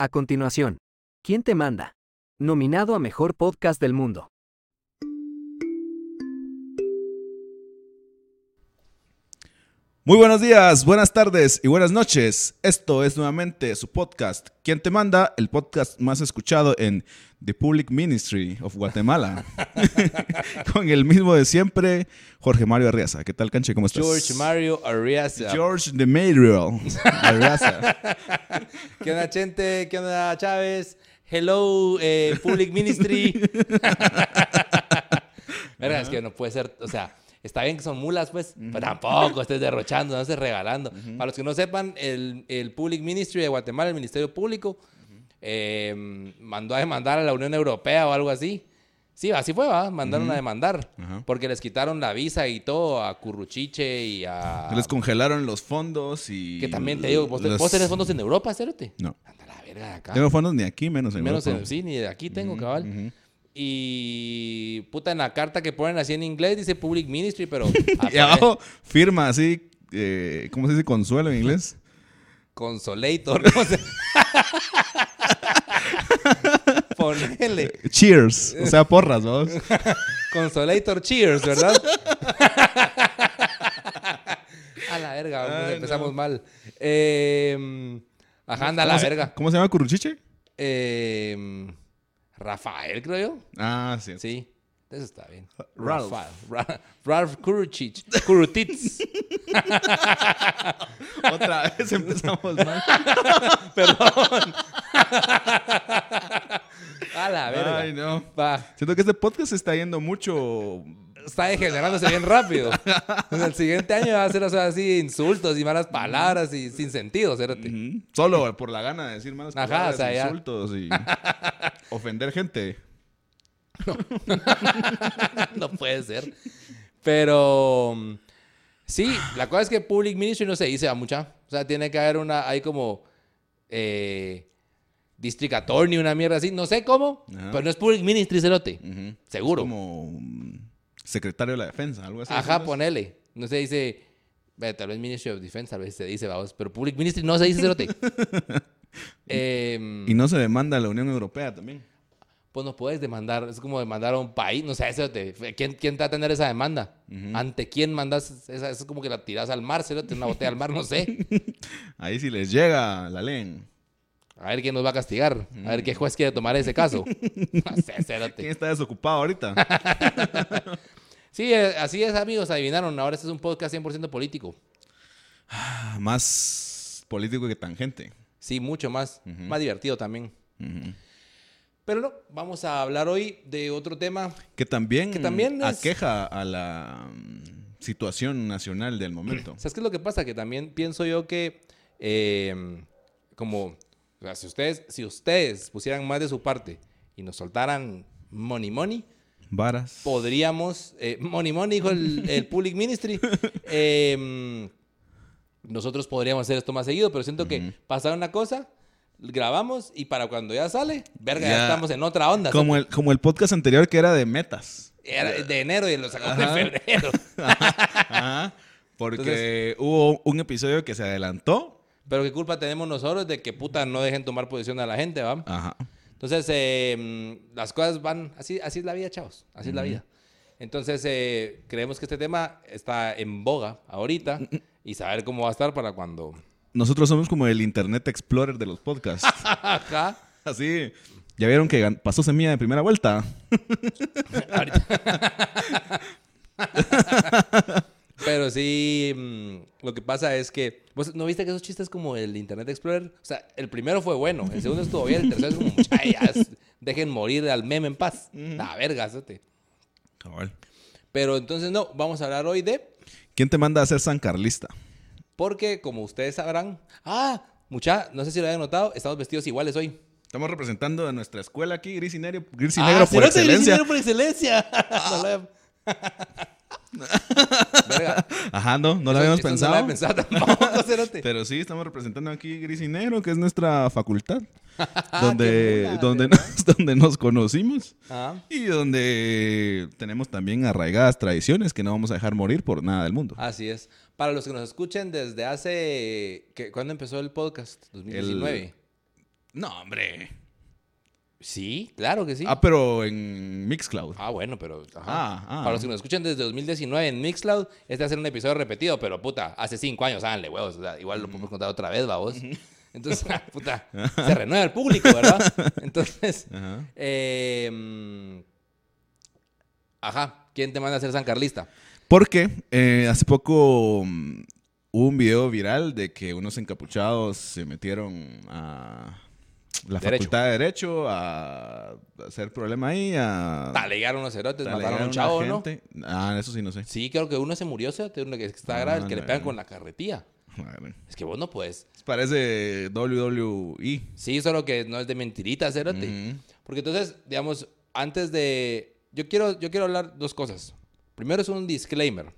A continuación, ¿Quién te manda? Nominado a Mejor Podcast del Mundo. Muy buenos días, buenas tardes y buenas noches. Esto es nuevamente su podcast, ¿Quién te manda? El podcast más escuchado en The Public Ministry of Guatemala. Con el mismo de siempre, Jorge Mario Arriaza. ¿Qué tal, Canche? ¿Cómo estás? George Mario Arriaza. George de Mariel Arriaza. ¿Qué onda, Chente? ¿Qué onda, Chávez? Hello, eh, Public Ministry. Verga, es que no puede ser, o sea, está bien que son mulas, pues, pero tampoco estés derrochando, no estés regalando. Para los que no sepan, el, el Public Ministry de Guatemala, el Ministerio Público, eh, mandó a demandar a la Unión Europea o algo así. Sí, así fue, ¿va? Mandaron a demandar. Porque les quitaron la visa y todo a Curruchiche y a... Les congelaron los fondos y... Que también te digo, vos, los- vos tenés fondos en Europa, Cerote. No. Anda la verga de acá. Tengo fondos ni aquí, menos en Menos Europa. en, sí, ni de aquí tengo, cabal. Y puta, en la carta que ponen así en inglés dice Public Ministry, pero Y abajo firma así, eh, ¿cómo se dice consuelo en inglés? Consolator. ¿cómo se- Ponele. Cheers, o sea, porras, vos. Consolator Cheers, ¿verdad? A la verga, Ay, empezamos no. mal. Eh, ajá, anda a la ¿Cómo se- verga. ¿Cómo se llama Curruchiche? Eh, Rafael, creo yo. Ah, sí. Sí, eso está bien. Ralph. Rafael. Ra- Ralph Kuruchich. Kurutitz. Otra vez empezamos mal. Perdón. A la verga. Ay, no. Va. Siento que este podcast se está yendo mucho. Está degenerándose bien rápido. En el siguiente año va a ser o sea, así insultos y malas palabras y sin sentido, cérate. Ujú. Solo por la gana de decir malas Ajá, palabras, o sea, ya. insultos y ofender gente. no puede ser. Pero sí, la cosa es que Public Ministry no se dice a mucha. O sea, tiene que haber una, hay como eh, District Attorney, una mierda así. No sé cómo, Ajá. pero no es Public Ministry, cerote. Seguro. Como secretario de la defensa, algo así. Ajá, ponele. No se dice, tal vez Ministry of Defense, tal vez se dice, vamos, pero Public Ministry no se dice, cerote. Em, Y no se demanda a la Unión Europea también. pues no puedes demandar, es como demandar a un país, no sé, cerote. ¿Quién, quién te va a tener esa demanda? ¿Ante quién mandas esa? Es como que la tiras al mar, cerote, una botella al mar, no sé. Ahí si les llega, la leen. A ver quién nos va a castigar, a ver qué juez quiere tomar ese caso. No sé, ¿Quién cerote. está desocupado ahorita? Sí, eh, así es, amigos, adivinaron. Ahora este es un podcast 100% político. Más político que tangente. Sí, mucho más. Más divertido también. Pero no, vamos a hablar hoy de otro tema. Que también, Que también es- aqueja a la mm, situación nacional del momento. ¿Sabes qué es lo que pasa? Que también pienso yo que, eh, como, o sea, si ustedes, si ustedes pusieran más de su parte y nos soltaran money money, Varas. podríamos, eh, money money, dijo el, el Public Ministry, eh, nosotros podríamos hacer esto más seguido, pero siento que pasa una cosa, grabamos y para cuando ya sale, verga, ya, Ya. estamos en otra onda. Como el, como el podcast anterior que era de metas. Era de enero y lo sacamos de Ajá. febrero. Ajá. Porque hubo un episodio que se adelantó. Pero qué culpa tenemos nosotros de que puta no dejen tomar posición a la gente, ¿va? Ajá. Entonces, eh, las cosas van, así, así es la vida, chavos, así es la vida. Entonces, eh, creemos que este tema está en boga ahorita y saber cómo va a estar para cuando... Nosotros somos como el Internet Explorer de los podcasts. Ajá. Así. ¿Ya vieron que pasó semilla de primera vuelta? Pero sí, mm, lo que pasa es que, ¿vos no viste que esos chistes como el Internet Explorer? O sea, el primero fue bueno, el segundo estuvo bien, el tercero es como, muchachas, dejen morir al meme en paz. La verga. Cabal. Pero entonces no, vamos a hablar hoy de ¿Quién te manda a ser San Carlista? Porque, como ustedes sabrán, ah, mucha, no sé si lo habían notado, estamos vestidos iguales hoy. Estamos representando a nuestra escuela aquí, Gris y Negro, Gris y Ah, Negro por excelencia. Gris y Negro por excelencia. Había- Verga. Ajá, no, no lo habíamos pensado. No tampoco. Pero sí, estamos representando aquí Gris y Negro, que es nuestra facultad. Ah, donde, donde, nos, donde nos conocimos. Ah, Y donde tenemos también arraigadas tradiciones que no vamos a dejar morir por nada del mundo. así es. Para los que nos escuchen desde hace... ¿qué- ¿Cuándo empezó el podcast? 2019. No, hombre. Sí, claro que sí. Ah, pero en Mixcloud. Ah, bueno, pero. ajá. Ah, ah. Para los que nos escuchan desde 2019 en Mixcloud, este va a ser un episodio repetido, pero puta, hace cinco años, háganle huevos. o sea, igual lo podemos contar otra vez, vamos. Entonces, ah, puta, se renueva el público, ¿verdad? Entonces, Ajá. eh, ajá, ¿quién te manda a ser San Carlista? Porque eh, hace poco mm, hubo un video viral de que unos encapuchados se metieron a la Derecho. facultad de Derecho a hacer problema ahí, a Talegaron unos cerotes, mataron a un chavo, ¿no? Ah, eso sí no sé. Sí, creo que uno se murió, cerote, uno que está Ah, grave, el que le pegan con la carretilla. Es que vos no puedes. Parece WWE. Sí, solo que no es de mentirita, cerote. Porque entonces, digamos, antes de... Yo quiero, yo quiero hablar dos cosas. Primero es un disclaimer.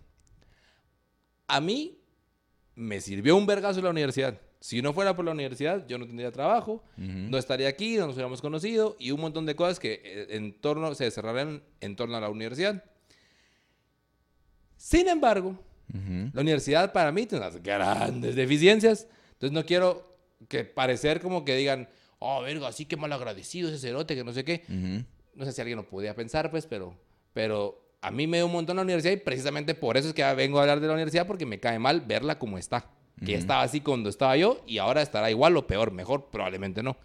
A mí me sirvió un vergazo en la universidad. Si no fuera por la universidad, yo no tendría trabajo, no estaría aquí, no nos hubiéramos conocido y un montón de cosas que eh, en torno, se desarrollaron en torno a la universidad. Sin embargo, Ujú. la universidad para mí tiene unas grandes deficiencias. Entonces no quiero que parecer como que digan, oh, verga, así que mal agradecido ese cerote, que no sé qué. Ujú. No sé si alguien lo podía pensar, pues, pero, pero a mí me dio un montón la universidad y precisamente por eso es que vengo a hablar de la universidad porque me cae mal verla como está. Que ya estaba así cuando estaba yo y ahora estará igual o peor, mejor, probablemente no.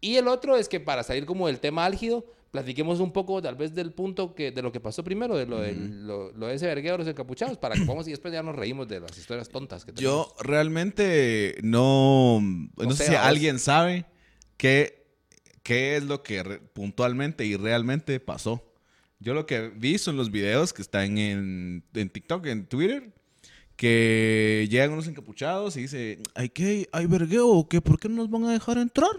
Y el otro es que para salir como del tema álgido, platiquemos un poco tal vez del punto que, de lo que pasó primero, de lo, del- lo, lo de ese vergueo de los encapuchados, para que podamos y después ya nos reímos de las historias tontas que Yo tenemos. realmente no. No, sé sé, si alguien sabe qué, qué es lo que re- puntualmente y realmente pasó. Yo lo que vi son los videos que están en, en TikTok, en Twitter, que llegan unos encapuchados y dice, ¿hay qué? ¿Hay vergueo o qué? ¿Por qué no nos van a dejar entrar?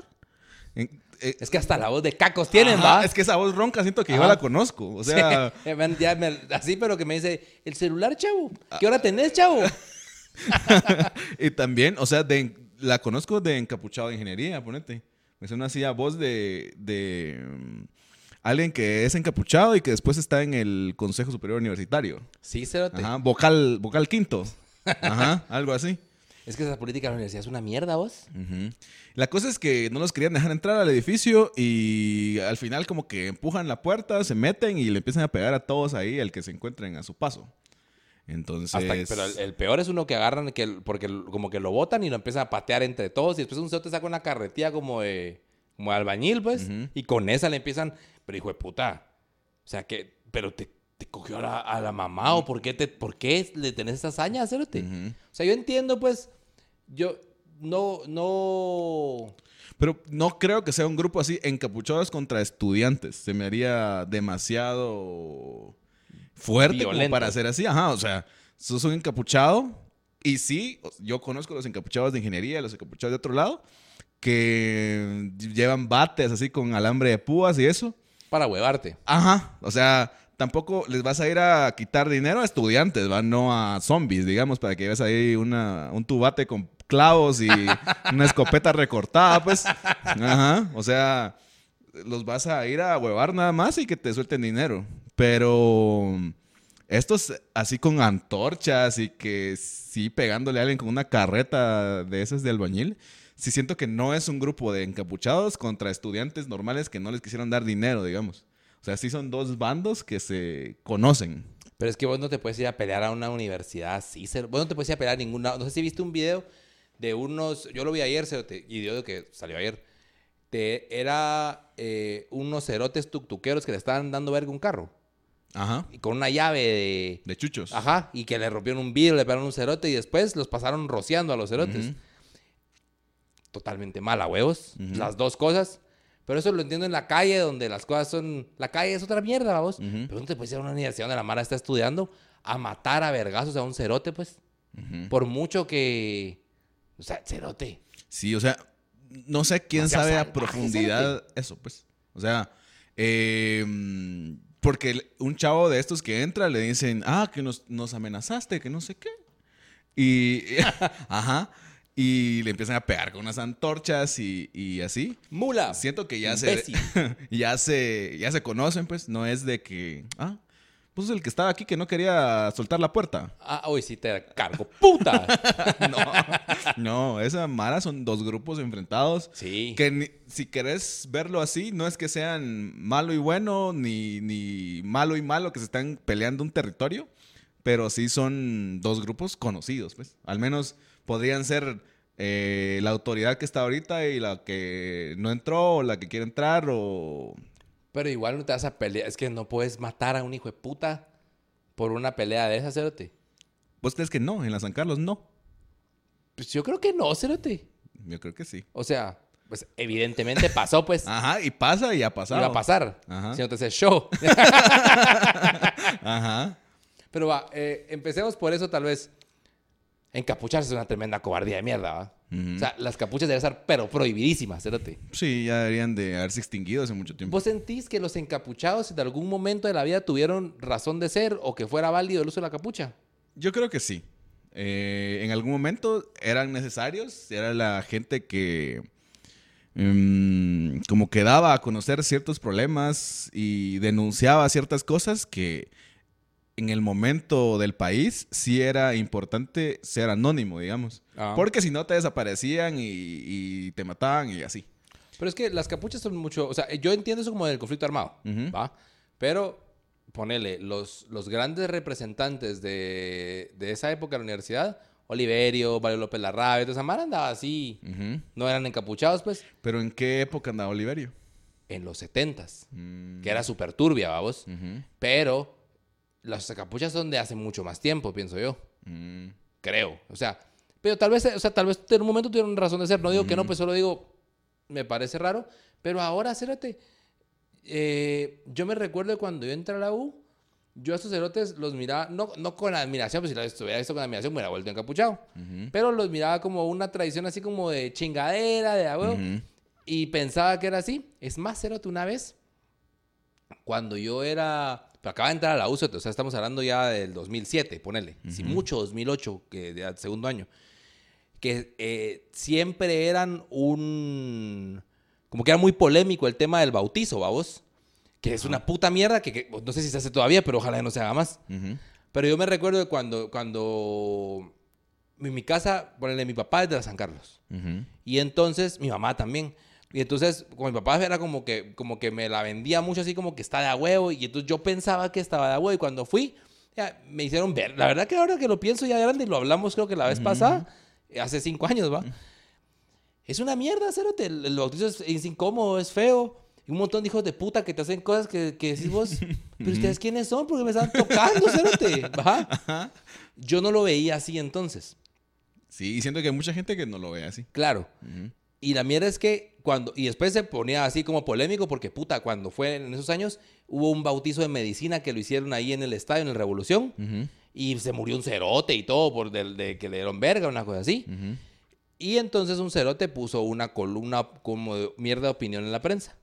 En- eh, Es que hasta la voz de cacos tienen, ajá, ¿va? Es que esa voz ronca siento que yo Ajá. la conozco. O sea, Sí, me han- ya me- así, pero que me dice, el celular, chavo. ¿Qué hora tenés, chavo? Y también, o sea, de, la conozco de encapuchado de ingeniería, ponete. Me suena así a voz de, de alguien que es encapuchado y que después está en el Consejo Superior Universitario. Sí, cerote. Ajá, vocal, vocal quinto. Ajá, algo así. Es que esa política de la universidad es una mierda, vos. La cosa es que no los querían dejar entrar al edificio y al final como que empujan la puerta, se meten y le empiezan a pegar a todos ahí al que se encuentren a su paso. Entonces... Hasta que- pero el, el peor es uno que agarran, que, porque como que lo botan y lo empiezan a patear entre todos. Y después un cerote saca una carretilla como de, como de albañil, pues. Y con esa le empiezan. Pero hijo de puta. O sea que. Pero te, te cogió a la, a la mamá o por qué, te, por qué le tenés esa hazaña, cerote. Ujú. O sea, yo entiendo, pues. Yo no. no Pero no creo que sea un grupo así, encapuchados contra estudiantes. Se me haría demasiado fuerte como para hacer así. Ajá, o sea, sos un encapuchado. Y sí, yo conozco los encapuchados de ingeniería, los encapuchados de otro lado, que llevan bates así con alambre de púas y eso. Para huevarte. Ajá, o sea, tampoco les vas a ir a quitar dinero a estudiantes, ¿va? no a zombies, digamos, para que lleves ahí una, un tubate con clavos y una escopeta recortada, pues. Ajá, o sea, los vas a ir a huevar nada más y que te suelten dinero. Pero estos así con antorchas y que sí pegándole a alguien con una carreta de esas de albañil, sí siento que no es un grupo de encapuchados contra estudiantes normales que no les quisieron dar dinero, digamos. O sea, sí son dos bandos que se conocen. Pero es que vos no te puedes ir a pelear a una universidad así. cer- Vos no te puedes ir a pelear a ninguna. No sé si viste un video de unos. Yo lo vi ayer, y dio que salió ayer. De, era eh, unos cerotes tuctuqueros que le estaban dando verga un carro. Ajá. Y con una llave de. De chuchos. Ajá. Y que le rompieron un vidrio, le pegaron un cerote y después los pasaron rociando a los cerotes. Totalmente mal, a huevos. Las dos cosas. Pero eso lo entiendo en la calle, donde las cosas son. La calle es otra mierda, vos. Ujú. Pero no te puedes ir a una universidad donde la Mara está estudiando a matar a vergazos a un cerote, pues. Por mucho que. O sea, cerote. Sí, o sea, no sé quién sabe a salvaje, profundidad eso, pues. O sea, eh, porque un chavo de estos que entra le dicen, ah, que nos, nos amenazaste, que no sé qué. Y, ajá, y le empiezan a pegar con unas antorchas y, y así. Mula. Siento que ya se, ya se, ya se conocen, pues. No es de que, ah, Pues el que estaba aquí que no quería soltar la puerta. Ah, hoy sí te cargo. ¡Puta! no, no, esa Mara son dos grupos enfrentados. Sí. Que ni- si querés verlo así, no es que sean malo y bueno, ni, ni malo y malo que se están peleando un territorio, pero sí son dos grupos conocidos, pues. Al menos podrían ser eh, la autoridad que está ahorita y la que no entró, o la que quiere entrar, o... Pero igual no te vas a pelear. Es que no puedes matar a un hijo de puta por una pelea de esas, Cerote. ¿Vos crees que no? En la San Carlos no. Pues yo creo que no, Cerote. Yo creo que sí. O sea, pues evidentemente pasó, pues. Ajá, y pasa y ha pasado. Iba a pasar. Ajá. Si no te haces show. Ajá. Pero va, eh, empecemos por eso, tal vez. Encapucharse es una tremenda cobardía de mierda, ¿va? O sea, las capuchas deben estar, pero prohibidísimas, Cerote. Sí, ya deberían de haberse extinguido hace mucho tiempo. ¿Vos sentís que los encapuchados en algún momento de la vida tuvieron razón de ser o que fuera válido el uso de la capucha? Yo creo que sí. Eh, en algún momento eran necesarios. Era la gente que mm, como que daba a conocer ciertos problemas y denunciaba ciertas cosas que en el momento del país sí era importante ser anónimo, digamos. Ah. Porque si no te desaparecían y, y te mataban y así. Pero es que las capuchas son mucho. O sea, yo entiendo eso como del conflicto armado, Ujú. ¿va? Pero, ponele, los, los grandes representantes de, de esa época de la universidad, Oliverio, Mario López Larrabia, toda esa mara andaba así. No eran encapuchados, pues, Pero ¿en qué época andaba Oliverio? en los setentas, Mm, que era súper turbia, vamos. Pero las capuchas son de hace mucho más tiempo, pienso yo. mm. Creo. O sea, pero tal vez, o sea, tal vez en un momento tuvieron razón de ser. No digo que no, pues solo digo, me parece raro. Pero ahora, cérate, eh, yo me recuerdo cuando yo entré a la U, yo a estos cerotes los miraba, no, no con admiración, pues si los hubiera visto con admiración, me hubiera vuelto encapuchado. Pero los miraba como una tradición así como de chingadera, de a huevo, Ujú. y pensaba que era así. Es más, cerote, una vez, cuando yo era, pero acaba de entrar a la U, cerote, o sea, estamos hablando ya del 2007, ponele, si mucho, 2008, que de segundo año, que eh, siempre eran un, como que era muy polémico el tema del bautizo, vamos, que es una puta mierda que, que no sé si se hace todavía, pero ojalá no se haga más. Ujú. Pero yo me recuerdo de cuando, cuando en mi casa, ponele, mi papá es de la San Carlos. Y entonces mi mamá también. Y entonces, como mi papá era como que, como que me la vendía mucho así como que está de a huevo. Y entonces yo pensaba que estaba de a huevo. Y cuando fui, ya, me hicieron ver. La verdad que ahora que lo pienso ya grande y lo hablamos creo que la vez pasada, eh, hace cinco años, ¿va? Es una mierda, cérate. El, el bautizo es, es incómodo, es feo. Y un montón de hijos de puta que te hacen cosas que, que decís vos, pero ustedes quiénes son porque me están tocando, cérate. ¿va? Yo no lo veía así entonces. Sí, y siento que hay mucha gente que no lo ve así. Claro. Y la mierda es que cuando. Y después se ponía así como polémico porque, puta, cuando fue en esos años, hubo un bautizo de medicina que lo hicieron ahí en el estadio, en el Revolución. Y se murió un cerote y todo por del- de, que le dieron verga, una cosa así. Y entonces un cerote puso una columna como de mierda de opinión en la prensa.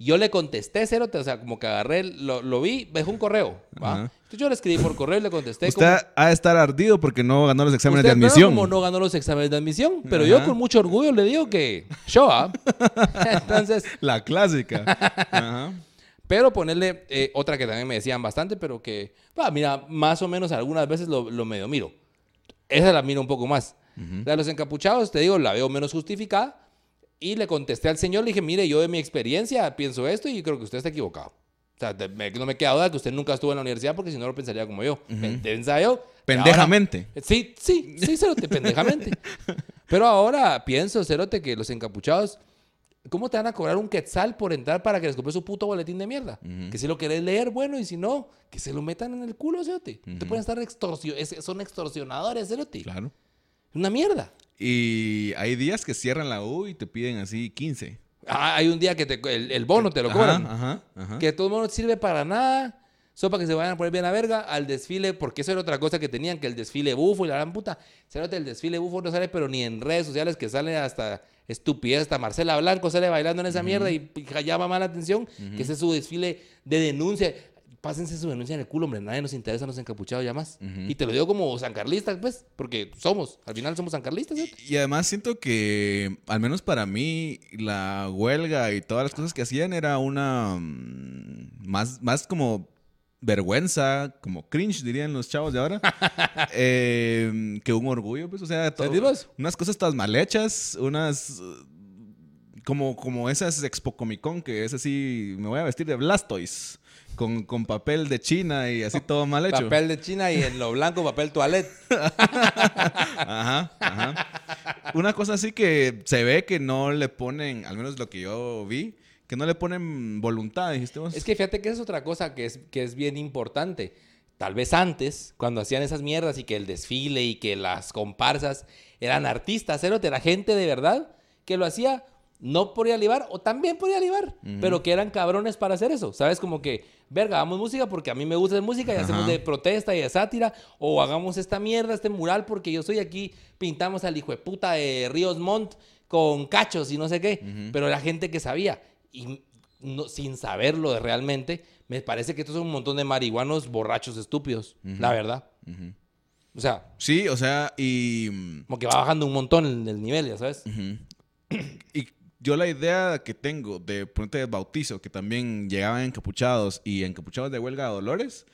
Yo le contesté, cerote, o sea, como que agarré, lo, lo vi, me dejó un correo, ¿va? Ajá. Entonces yo le escribí por correo y le contesté Usted ha de estar ardido porque no ganó los exámenes de admisión. como no ganó los exámenes de admisión, pero Ajá. yo con mucho orgullo le digo que yo, ¿ah? Entonces, La clásica. Ajá. pero ponerle eh, otra que también me decían bastante, pero que, mira, más o menos algunas veces lo, lo medio miro. Esa la miro un poco más. La de los encapuchados, te digo, la veo menos justificada. Y le contesté al señor, le dije, mire, yo de mi experiencia pienso esto y creo que usted está equivocado. O sea, me- no me queda duda que usted nunca estuvo en la universidad porque si no lo pensaría como yo. Pensa yo. Pendejamente. Ahora- sí, sí, sí, Cerote, pendejamente. Pero ahora pienso, Cerote, que los encapuchados, ¿cómo te van a cobrar un quetzal por entrar para que les compres su puto boletín de mierda? Que si lo querés leer, bueno, y si no, que se lo metan en el culo, Cerote. Te pueden estar extorsio es- son extorsionadores, Cerote. Claro. Una mierda. Y hay días que cierran la U y te piden así 15. Ah, hay un día que te- el, el bono te lo Ajá, cobran. Ajá, ajá. Que de todo no sirve para nada. Solo para que se vayan a poner bien a verga al desfile, porque eso era otra cosa que tenían, que el desfile bufo y la gran puta. Se nota el desfile bufo no sale, pero ni en redes sociales que sale hasta estupidez, hasta Marcela Blanco sale bailando en esa mierda y y llama más la atención, que ese es su desfile de denuncia. Pásense su denuncia en el culo, hombre, nadie nos interesa, nos encapuchados ya más. Y te lo digo como sancarlistas, pues, porque somos, al final somos sancarlistas, ¿eh? Y además siento que, al menos para mí, la huelga y todas las cosas que hacían era una... mm, Más, más como vergüenza, como cringe, dirían los chavos de ahora, eh, que un orgullo, pues, o sea, todo- unas cosas tan mal hechas, unas... Como, como esas Expo Comic Con, que es así, me voy a vestir de Blastoise, con, con papel de China y así todo mal hecho. Papel de China y en lo blanco papel toilette. Ajá, ajá. Una cosa así que se ve que no le ponen, al menos lo que yo vi, que no le ponen voluntad, dijiste vos. Es que fíjate que es otra cosa que es, que es bien importante. Tal vez antes, cuando hacían esas mierdas y que el desfile y que las comparsas eran artistas, la gente de verdad que lo hacía no por ir a libar o también por ir a libar, pero que eran cabrones para hacer eso. ¿Sabes? Como que, verga, hagamos música porque a mí me gusta la música y hacemos de protesta y de sátira, o hagamos esta mierda, este mural porque yo soy aquí, pintamos al hijo de puta de Ríos Montt con cachos y no sé qué, pero la gente que sabía y no- sin saberlo de realmente, me parece que estos son un montón de marihuanos borrachos estúpidos, la verdad. O sea, Sí, o sea, y, como que va bajando un montón el, el nivel, ya sabes. y yo la idea que tengo de ponerte de bautizo, que también llegaban encapuchados y encapuchados de huelga de dolores,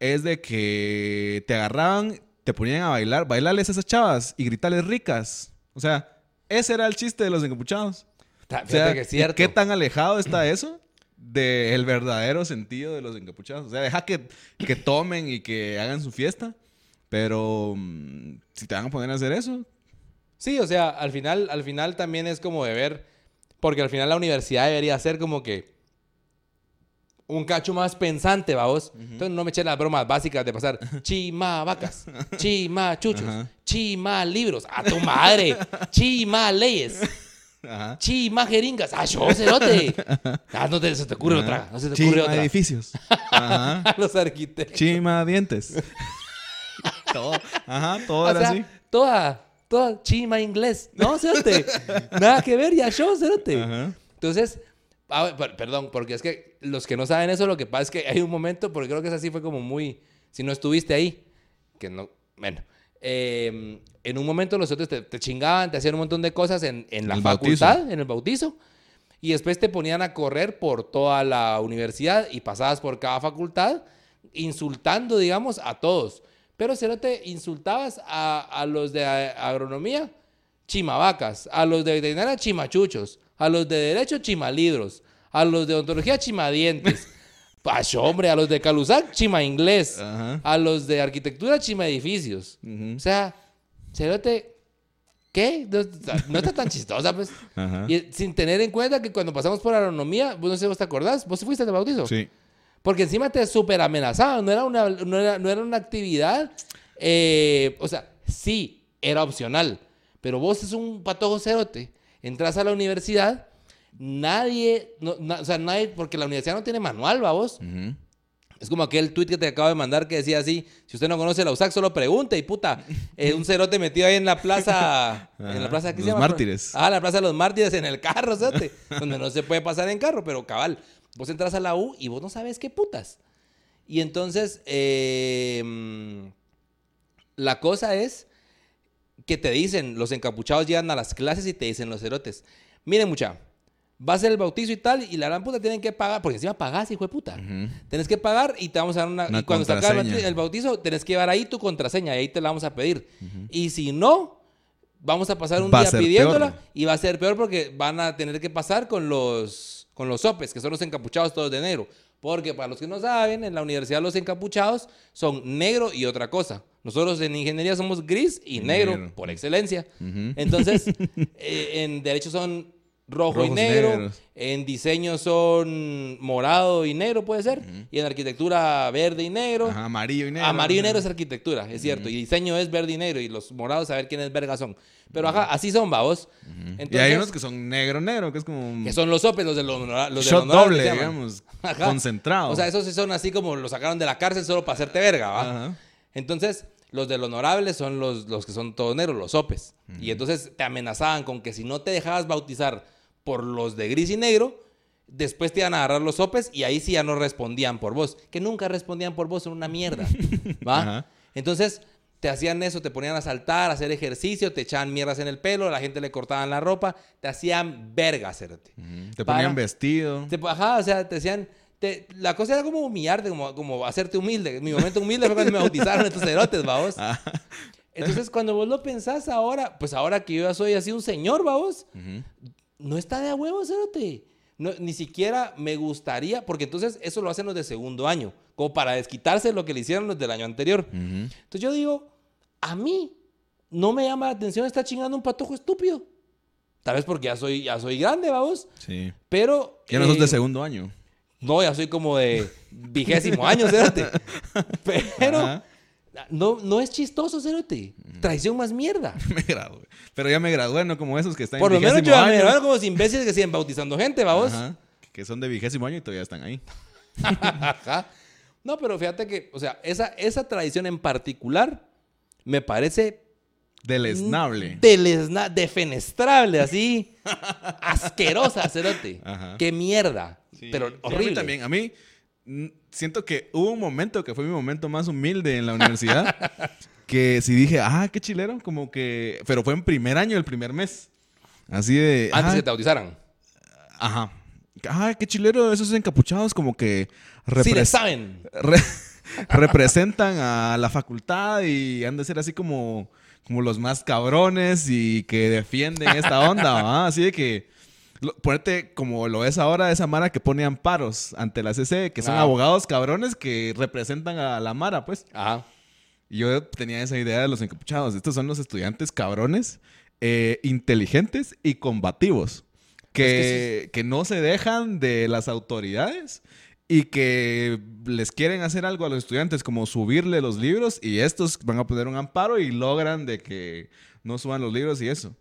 es de que te agarraban, te ponían a bailar, bailarles a esas chavas y gritarles ricas. O sea, ese era el chiste de los encapuchados. Ta- O sea, que es cierto. ¿qué tan alejado está eso del verdadero sentido de los encapuchados? O sea, deja que, que tomen y que hagan su fiesta, pero mm, si te van a poner a hacer eso, Sí, o sea, al final, al final también es como de ver, porque al final la universidad debería ser como que un cacho más pensante, vamos. Entonces no me echen las bromas básicas de pasar chima vacas, chima chuchos, Ajá. chima libros, a tu madre, chima leyes, ajá. chima jeringas, ah, yo cerote. Ah, no te, se te ocurre otra, no se te ocurre Chima otra. edificios. Ajá. Los arquitectos. Chima dientes. todo. Ajá, todo O era sea, así. toda, toda chima inglés. No, cerote. Nada que ver, ya yo. Ajá. Entonces, ah, per- perdón, porque es que los que no saben eso, lo que pasa es que hay un momento, porque creo que es así, fue como muy, si no estuviste ahí, que no, bueno, eh, en un momento los otros te, te chingaban, te hacían un montón de cosas en, en la El facultad, en el bautizo, y después te ponían a correr por toda la universidad y pasabas por cada facultad, insultando, digamos, a todos. Pero si no te insultabas a, a los de agronomía, chimavacas, a los de veterinaria, chimachuchos, a los de derecho, chimalibros, a los de odontología, chimadientes. Pacho, hombre, a los de Calusac, chima inglés, Ajá. a los de arquitectura, chima edificios. Ujú. O sea, cerote, ¿qué? No, no está tan chistosa, pues. Ajá. Y sin tener en cuenta que cuando pasamos por agronomía, vos no sé, vos te acordás, vos fuiste de bautizo. Sí. Porque encima te súper amenazaban, no era una, no era, no era una actividad, eh, o sea, sí, era opcional, pero vos es un patojo cerote, entras a la universidad, nadie, no- na- o sea, nadie, porque la universidad no tiene manual, va vos. Ujú. Es como aquel tweet que te acabo de mandar que decía así, si usted no conoce la USAC, solo pregunte y puta, eh, un cerote metido ahí en la plaza, en la Ajá, plaza, ¿qué Los se llama? Mártires. Ah, la plaza de los mártires en el carro, cerote, donde no se puede pasar en carro, pero cabal, vos entras a la U y vos no sabes qué putas. Y entonces, eh, mm, la cosa es que te dicen, los encapuchados llegan a las clases y te dicen los cerotes, miren mucha, va a ser el bautizo y tal, y la gran puta tienen que pagar, porque encima pagás, hijo de puta. Tenés que pagar y te vamos a dar una... Una y cuando se acabe el bautizo- tenés que llevar ahí tu contraseña y ahí te la vamos a pedir. Y si no, vamos a pasar un Va día pidiéndola peor. y va a ser peor porque van a tener que pasar con los, con los sopes, que son los encapuchados todos de negro. Porque para los que no saben, en la universidad los encapuchados son negro y otra cosa. Nosotros en ingeniería somos gris y negro, Negro. por excelencia. Entonces, eh, en derecho son rojo y Rojos y negro. negros. En diseño son morado y negro, puede ser. Y en arquitectura verde y negro. Ajá, amarillo y negro. Amarillo y negro es arquitectura, es cierto. Y diseño es verde y negro. Y los morados, a ver quiénes verga son. Pero ajá, así son, babos. Entonces, Y hay unos que son negro, negro, que es como. que son los sopes, los de los, los shot doble, digamos. Ajá. Concentrado. O sea, esos sí son así como los sacaron de la cárcel solo para hacerte verga, ¿va? Ajá. Entonces, los del honorable son los, los que son todos negros, los sopes. Y entonces te amenazaban con que si no te dejabas bautizar por los de gris y negro, después te iban a agarrar los sopes y ahí sí ya no respondían por vos. Que nunca respondían por vos, son una mierda. ¿Va? Ajá. Entonces, te hacían eso, te ponían a saltar, a hacer ejercicio, te echaban mierdas en el pelo, la gente le cortaban la ropa, te hacían verga, hacerte. Te Para- ponían vestido. Te- ajá, o sea, te decían, te- la cosa era como humillarte, como, como hacerte humilde. Mi momento humilde fue cuando me bautizaron estos cerotes, vamos. Ah, Entonces, cuando vos lo pensás ahora, pues ahora que yo ya soy así un señor, vamos, ujú. No está de a huevo, cerote. No, ni siquiera me gustaría, porque entonces eso lo hacen los de segundo año, como para desquitarse de lo que le hicieron los del año anterior. Ujú. Entonces yo digo, a mí no me llama la atención estar chingando un patojo estúpido. Tal vez porque ya soy, ya soy grande, vamos. Sí. Pero. Ya no sos eh, de segundo año. No, ya soy como de vigésimo año, cérate. Pero Ajá. No, no es chistoso, cérate. Traición más mierda. Me gradué. Pero ya me gradué, no como esos que están Por lo en menos yo ya me veo como los imbéciles que siguen bautizando gente, vamos. Ajá. Que son de vigésimo año y todavía están ahí. No, pero fíjate que, o sea, esa, esa tradición en particular me parece Deleznable. delesna- defenestrable, así. asquerosa, cerote. Ajá. Qué mierda. Sí. Pero Sí, a mí también. A mí mm, siento que hubo un momento que fue mi momento más humilde en la universidad. que sí dije, ah, qué chilero. Como que. Pero fue en primer año, el primer mes. Así de. Antes ah, que te bautizaran. Ajá. Ah, qué chilero. Esos encapuchados como que. Sí, le saben. re- representan a la facultad y han de ser así como, como los más cabrones y que defienden esta onda, ¿va? Así de que lo- ponerte como lo es ahora esa Mara que pone amparos ante la CC, que son Ah. abogados cabrones que representan a la Mara, pues. Ajá. Y yo tenía esa idea de los encapuchados. Estos son los estudiantes cabrones, eh, inteligentes y combativos. Que, que no se dejan de las autoridades y que les quieren hacer algo a los estudiantes, como subirle los libros, y estos van a poner un amparo y logran de que no suban los libros y eso.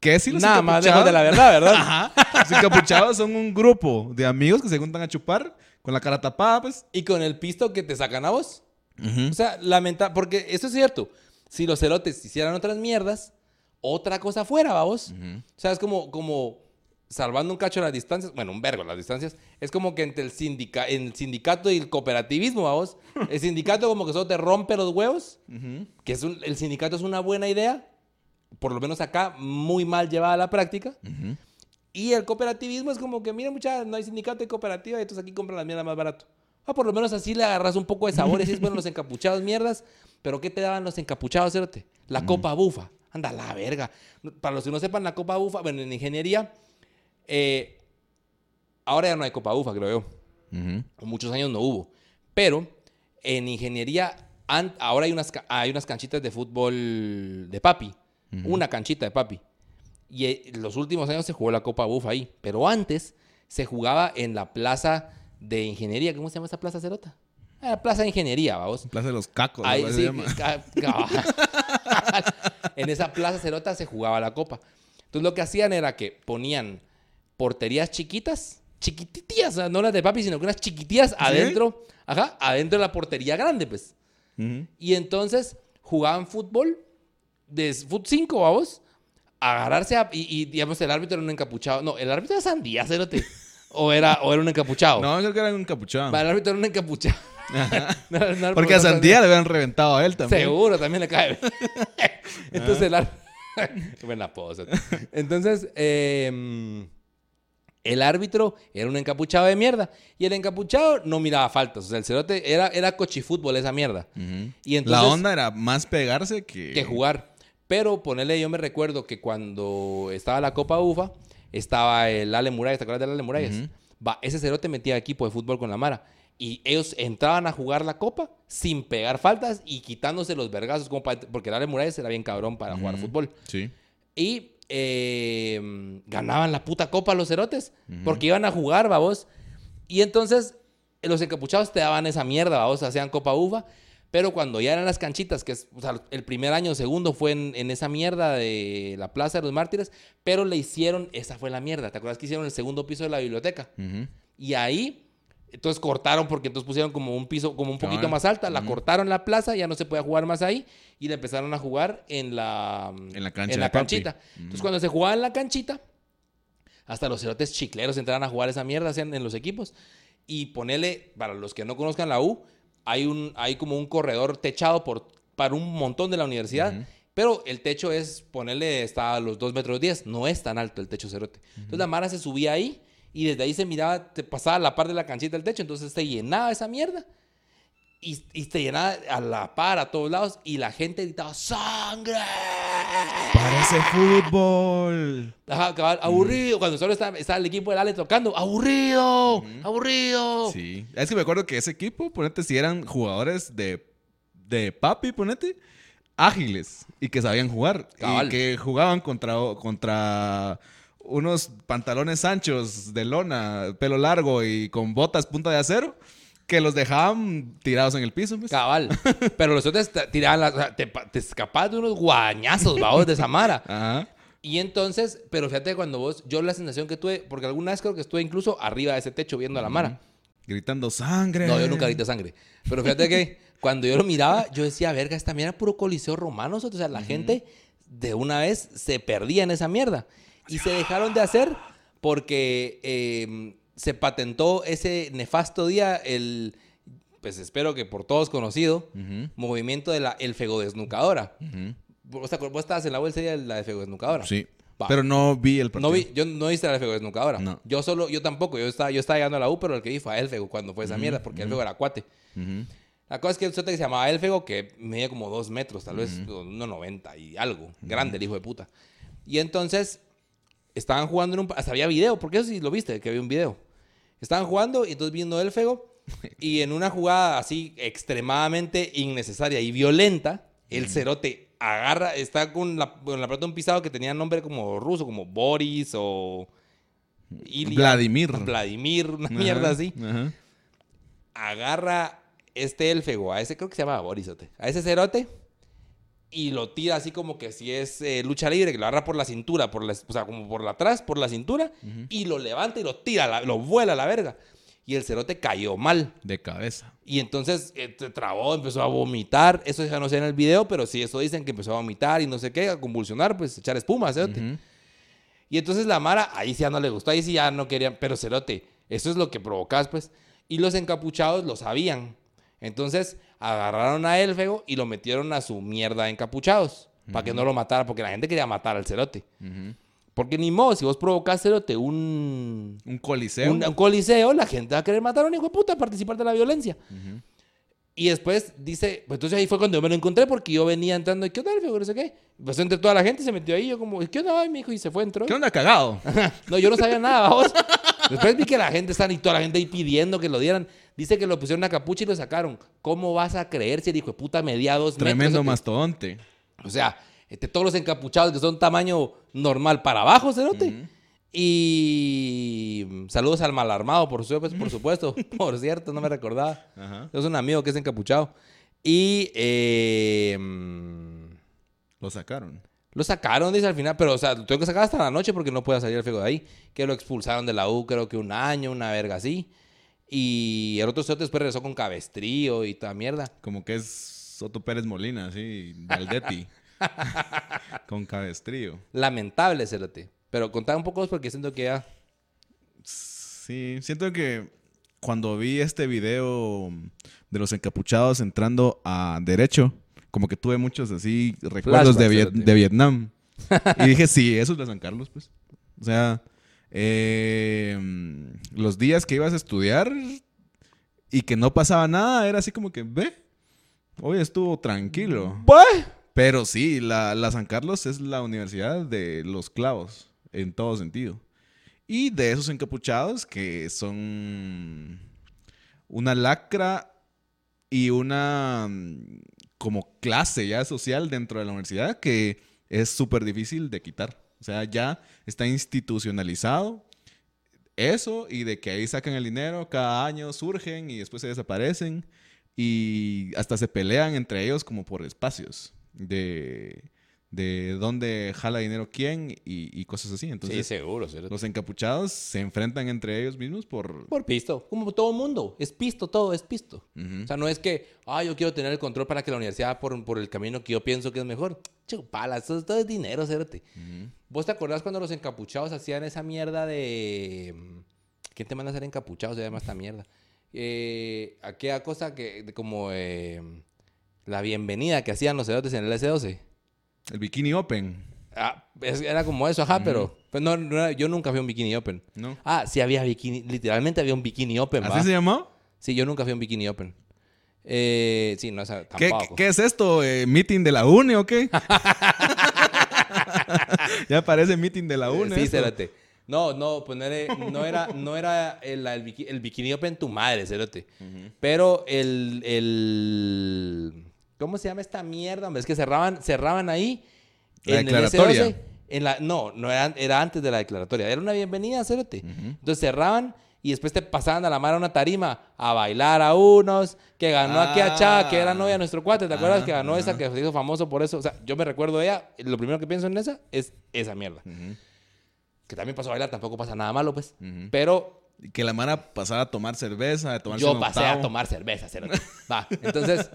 Que si los Nada más lejos de la verdad, ¿verdad? Ajá. Los encapuchados son un grupo de amigos que se juntan a chupar con la cara tapada, pues. Y con el pisto que te sacan a vos. O sea, lamenta, porque esto es cierto. Si los cerotes hicieran otras mierdas, otra cosa fuera, vamos. O sea, es como, como salvando un cacho las distancias, bueno, un vergo las distancias, es como que entre el, sindica, el sindicato y el cooperativismo, vamos. El sindicato como que solo te rompe los huevos, que es un- el sindicato es una buena idea, por lo menos acá, muy mal llevada a la práctica. Y el cooperativismo es como que, mira, mucha, no hay sindicato y cooperativa, y entonces aquí compran la mierda más barato. Ah, por lo menos así le agarras un poco de sabor y decís, bueno, los encapuchados mierdas, pero ¿qué te daban los encapuchados, cerote? La copa bufa. Anda, la verga. Para los que no sepan, la copa bufa, bueno, en ingeniería, eh, ahora ya no hay copa bufa, creo yo. Muchos años no hubo. Pero en ingeniería, ahora hay unas, hay unas canchitas de fútbol de papi. Una canchita de papi. Y eh, en los últimos años se jugó la Copa Bufa ahí. Pero antes se jugaba en la plaza de ingeniería. ¿Cómo se llama esa plaza cerota? La plaza de ingeniería, vamos. Plaza de los cacos. Ahí sí, se llama. en esa plaza cerota se jugaba la copa. Entonces lo que hacían era que ponían porterías chiquitas, sea, no las de papi, sino que unas chiquitías adentro, ajá, adentro de la portería grande, pues. Ujú. Y entonces jugaban fútbol, de fut 5, vamos, agarrarse a, y, y, digamos el árbitro era un encapuchado. No, el árbitro era sandía, cerote. O era, o era un encapuchado. No, creo que era un. Va, el árbitro era un encapuchado. No, no era Porque a Sandía le habían reventado a él también. Seguro, también le cae. Entonces, el ar- Buena pose. Entonces, eh, el árbitro era un encapuchado de mierda. Y el encapuchado no miraba faltas. O sea, el cerote era, era cochifútbol esa mierda. Y entonces, la onda era más pegarse que... que jugar. Pero ponerle, yo me recuerdo que cuando estaba la Copa UFA, estaba el Ale Muralles, ¿te acuerdas del Ale. Va, ese cerote metía equipo de fútbol con la Mara. Y ellos entraban a jugar la Copa sin pegar faltas y quitándose los vergazos, como pa- porque el Ale Muralles era bien cabrón para jugar fútbol. Sí. Y eh, ganaban la puta Copa los cerotes, porque iban a jugar, babos. Y entonces los encapuchados te daban esa mierda, babos, hacían Copa UFA. Pero cuando ya eran las canchitas, que es, o sea, el primer año, segundo fue en, en esa mierda de la Plaza de los Mártires, pero le hicieron, esa fue la mierda, ¿te acuerdas que hicieron el segundo piso de la biblioteca? Y ahí, entonces cortaron porque entonces pusieron como un piso, como un poquito más alta, la cortaron la plaza, ya no se podía jugar más ahí, y la empezaron a jugar en la, En la cancha en la canchita. Entonces cuando se jugaba en la canchita, hasta los cerotes chicleros entraban a jugar esa mierda hacían en los equipos. Y ponerle, para los que no conozcan la U, hay, un, hay como un corredor techado por, para un montón de la universidad. Pero el techo es, ponerle, está a los 2 metros 10. No es tan alto el techo cerote. Entonces la Mara se subía ahí Y desde ahí se miraba, te pasaba la parte de la canchita del techo, entonces se llenaba esa mierda. Y, y se llenaba a la par, a todos lados, y la gente gritaba, ¡sangre! Parece fútbol. Ajá, cabal, aburrido. Cuando solo estaba, estaba el equipo del Ale tocando, ¡aburrido! ¡Aburrido! Sí. Es que me acuerdo que ese equipo, ponete, si eran jugadores de, de papi, ponete, ágiles y que sabían jugar. Cabal. Y que jugaban contra, contra unos pantalones anchos de lona, pelo largo y con botas punta de acero, que los dejaban tirados en el piso. pues. Cabal. Pero los otros te tiraban, la- o sea, te, te escapabas de unos guañazos, babos, de Samara. Ajá. Y entonces, pero fíjate cuando vos, yo la sensación que tuve, porque alguna vez creo que estuve incluso arriba de ese techo viendo a la Mara. Gritando sangre. No, yo nunca grité sangre. Pero fíjate que cuando yo lo miraba, yo decía, verga, esta mierda es puro coliseo romano. O sea, la gente de una vez se perdía en esa mierda. Y se dejaron de hacer porque eh, se patentó ese nefasto día, el, pues espero que por todos conocido, movimiento de la elfegodesnucadora. ujú. ¿Vos, te acuer- vos estabas en la bolsa de la elfegodesnucadora? Sí. Va. Pero no vi el partido. No vi, yo no viste a Elfego desnucadora. No. Yo solo, yo tampoco. Yo estaba, yo estaba llegando a la U, pero el que vi fue a Elfego cuando fue esa mierda, porque Elfego era cuate. La cosa es que el sote que se llamaba Elfego, que medía como dos metros, tal vez 1,90 y algo. Grande el hijo de puta. Y entonces estaban jugando en un... Hasta había video, porque eso sí lo viste, que había un video. Estaban jugando y entonces viendo Elfego y en una jugada así extremadamente innecesaria y violenta, el cerote agarra, está con la, con la pelota de un pisado que tenía nombre como ruso, como Boris o... Ilya- Vladimir. Vladimir, una Ajá, mierda así ajá. agarra este élfego, a ese creo que se llama Borisote, a ese cerote, y lo tira así como que si es eh, lucha libre, que lo agarra por la cintura, por la, o sea, como por la atrás, por la cintura, y lo levanta y lo tira, la- lo vuela a la verga. Y el cerote cayó mal. De cabeza. Y entonces eh, se trabó, empezó a vomitar. Eso ya no sé en el video, pero sí, eso dicen que empezó a vomitar y no sé qué, a convulsionar, pues echar espuma, cerote. Ujú. Y entonces la Mara, ahí sí ya no le gustó, ahí sí ya no querían, pero cerote, eso es lo que provocas, pues. Y los encapuchados lo sabían. Entonces agarraron a Élfego y lo metieron a su mierda de encapuchados, para que no lo matara, porque la gente quería matar al cerote. Porque ni modo, si vos provocás cerote un, Un coliseo. un, un coliseo, la gente va a querer matar a un hijo de puta, participar de la violencia. Y después dice, pues entonces ahí fue cuando yo me lo encontré porque yo venía entrando, ¿y qué onda? No sé qué. Pues entre toda la gente se metió ahí, yo como, ¿qué onda, ay, mi hijo? Y se fue, entró. ¿Qué onda cagado? No, yo no sabía nada, vamos. Después vi que la gente está y toda la gente ahí pidiendo que lo dieran. Dice que lo pusieron una capucha y lo sacaron. ¿Cómo vas a creer si el hijo de puta medía dos Tremendo metros? mastodonte. O sea, este, todos los encapuchados que son tamaño normal para abajo, cerote. Y saludos al malarmado, por, su- pues, por supuesto. por cierto, no me recordaba. Ajá. Es un amigo que es encapuchado. Y eh, mm, Lo sacaron. lo sacaron, dice al final, pero o sea, lo tengo que sacar hasta la noche porque no puede salir el fego de ahí. Que lo expulsaron de la U, creo que un año, una verga así. Y el otro cerote después regresó con cabestrío y toda mierda. Como que es Soto Pérez Molina, así, Valdetti. con cabestrío. Lamentable, cerote. Pero contá un poco porque siento que ya. Sí, siento que cuando vi este video de los encapuchados entrando a derecho, como que tuve muchos así recuerdos de, Viet- de Vietnam. y dije, sí, eso es de San Carlos, pues. O sea, eh, los días que ibas a estudiar y que no pasaba nada, era así como que, ve, hoy estuvo tranquilo. Pero sí, la, la San Carlos es la universidad de los clavos, en todo sentido. Y de esos encapuchados que son una lacra y una mm, como clase ya social dentro de la universidad que es súper difícil de quitar. O sea, ya está institucionalizado eso y de que ahí sacan el dinero, cada año surgen y después se desaparecen y hasta se pelean entre ellos como por espacios de, de dónde jala dinero quién y, y cosas así. Entonces, seguro, cerote. los encapuchados se enfrentan entre ellos mismos por... Por pisto. Como todo mundo. Es pisto, todo es pisto. O sea, no es que, ah, yo quiero tener el control para que la universidad por, por el camino que yo pienso que es mejor. Chupala, eso es- todo es dinero, cerote. ¿Vos te acordás cuando los encapuchados hacían esa mierda de... ¿Quién te manda a hacer encapuchados? Se llama esta mierda. Eh, aquella cosa que, de como eh, la bienvenida que hacían los cerotes en el S12. El Bikini Open. Ah, es- era como eso, ajá, pero, pero no, no era- yo nunca fui a un bikini open. No. Ah, sí había bikini, literalmente había un bikini open, ¿va? ¿Así se llamó? Sí, yo nunca fui a un bikini open. Eh, sí, no, o sea, ¿Qué, tampoco. qué es esto? eh, ¿Meeting de la UNE o qué? ya parece meeting de la UNE. Sí, esto. cérate. No, no, pues no era, no era, no era el, el, biki- el bikini open tu madre, cérate. Pero el, el... ¿Cómo se llama esta mierda? hombre? Es que cerraban, cerraban ahí. La el declaratoria. S12, en la, no, no era, era antes de la declaratoria. Era una bienvenida, cérate. Entonces cerraban y después te pasaban a la mar a una tarima a bailar a unos, que ganó aquí a Chá, que era novia de nuestro cuate, ¿te acuerdas? Ah, que ganó esa que se hizo famoso por eso. O sea, yo me recuerdo de ella, lo primero que pienso en esa es esa mierda. Que también pasó a bailar, tampoco pasa nada malo, pues. Pero Que la mara pasaba a tomar cerveza, a tomarse yo un pasé a tomar cerveza, cerote. Va, entonces,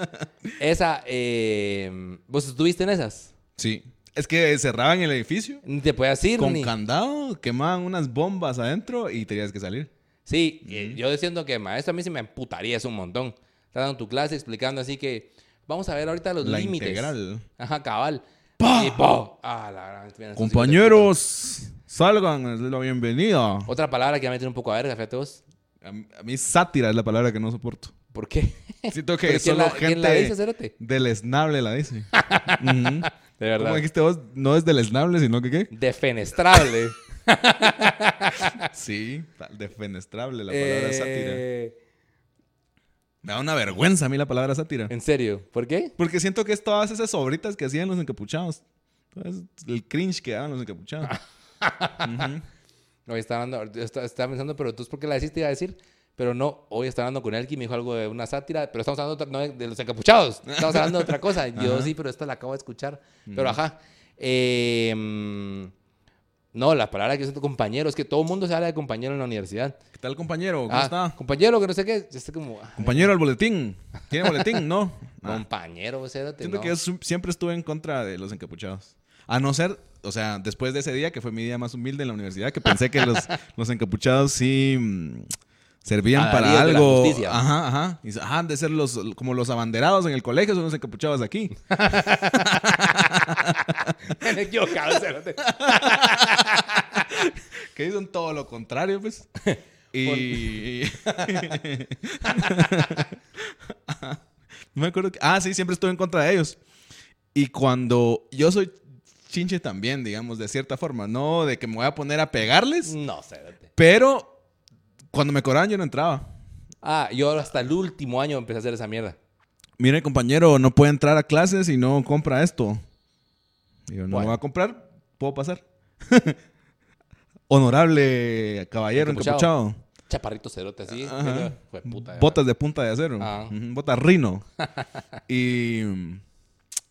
esa, eh, ¿vos estuviste en esas? Sí. Es que cerraban el edificio Ni te podías ir, con ni... candado, quemaban unas bombas adentro y tenías que salir. Sí, eh, yo diciendo que maestro a mí sí me emputaría eso un montón. Estás dando tu clase explicando así que vamos a ver ahorita los La límites. integral. Ajá, cabal. Y ¡pah! Ah, la gran- Compañeros, salgan, es la bienvenida. Otra palabra que me meten un poco a verga, fíjate vos. A mí, a mí sátira es la palabra que no soporto. ¿Por qué? Siento que ¿Pero quién solo la- gente quién la dice, deleznable la dice. De verdad. ¿Cómo dijiste vos? No es deleznable, sino que qué? Defenestrable. Sí, defenestrable la palabra sátira. Eh, Me da una vergüenza a mí la palabra sátira. ¿En serio? ¿Por qué? Porque siento que es todas esas obritas que hacían los encapuchados. El cringe que daban los encapuchados. Ujú. Hoy estaba, hablando, estaba, pensando, pero tú es porque la deciste iba a decir. Pero no, hoy estaba hablando con él me dijo algo de una sátira, pero estamos hablando no de los encapuchados. Estamos hablando de otra cosa. Yo sí, pero esto la acabo de escuchar. Pero ajá. Eh, mm, no, la palabra que es tu compañero, es que todo el mundo se habla de compañero en la universidad. ¿Qué tal, compañero? ¿Cómo Ah, está? Compañero, que no sé qué. Yo estoy como. ah, Compañero al boletín. ¿Tiene boletín? No. Ah. Compañero, cérate, Siento no. que yo siempre estuve en contra de los encapuchados. A no ser, o sea, después de ese día, que fue mi día más humilde en la universidad, que pensé que los, los encapuchados sí mm, servían para Adalides de la algo. justicia. Ajá, ajá. Y, ajá, han de ser los, como los abanderados en el colegio, son los encapuchados aquí. Me he equivocado, cérate. que son todo lo contrario, pues. Y. no me acuerdo. que- Ah, sí, siempre estuve en contra de ellos. Y cuando yo soy chinche también, digamos, de cierta forma. No de que me voy a poner a pegarles, No, cérate. pero cuando me cobraban yo no entraba. Ah, yo hasta el último año empecé a hacer esa mierda. Mire, compañero, no puede entrar a clases si no compra esto. Y yo, no Bueno. lo voy a comprar, puedo pasar. Honorable caballero Encapuchado. encapuchado. Chaparrito cerote así. Fue puta. Botas de punta de acero. Ah. Botas rino. y.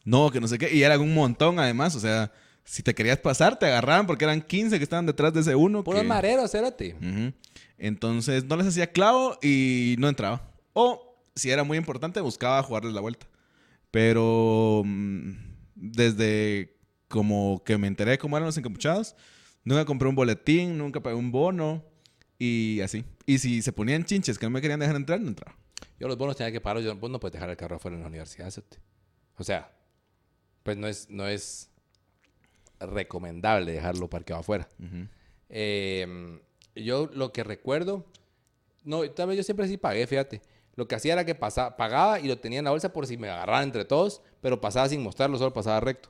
No, que no sé qué. Y era un montón, además. O sea, si te querías pasar, te agarraban porque eran 15 que estaban detrás de ese uno. Puros que- mareros, cerote. Ujú. Entonces, no les hacía clavo y no entraba. O, si era muy importante, buscaba jugarles la vuelta. Pero. mm, Desde como que me enteré de cómo eran los encapuchados, nunca compré un boletín, nunca pagué un bono. Y así. Y si se ponían chinches que no me querían dejar entrar, no entraba. Yo los bonos tenía que pagar. Yo, no puedes dejar el carro afuera en la universidad, cerote. O sea, pues no es, no es recomendable dejarlo parqueado afuera. Eh, yo lo que recuerdo, no, tal vez yo siempre sí pagué, fíjate. Lo que hacía era que pasaba, pagaba y lo tenía en la bolsa por si me agarraban entre todos, pero pasaba sin mostrarlo, solo pasaba recto.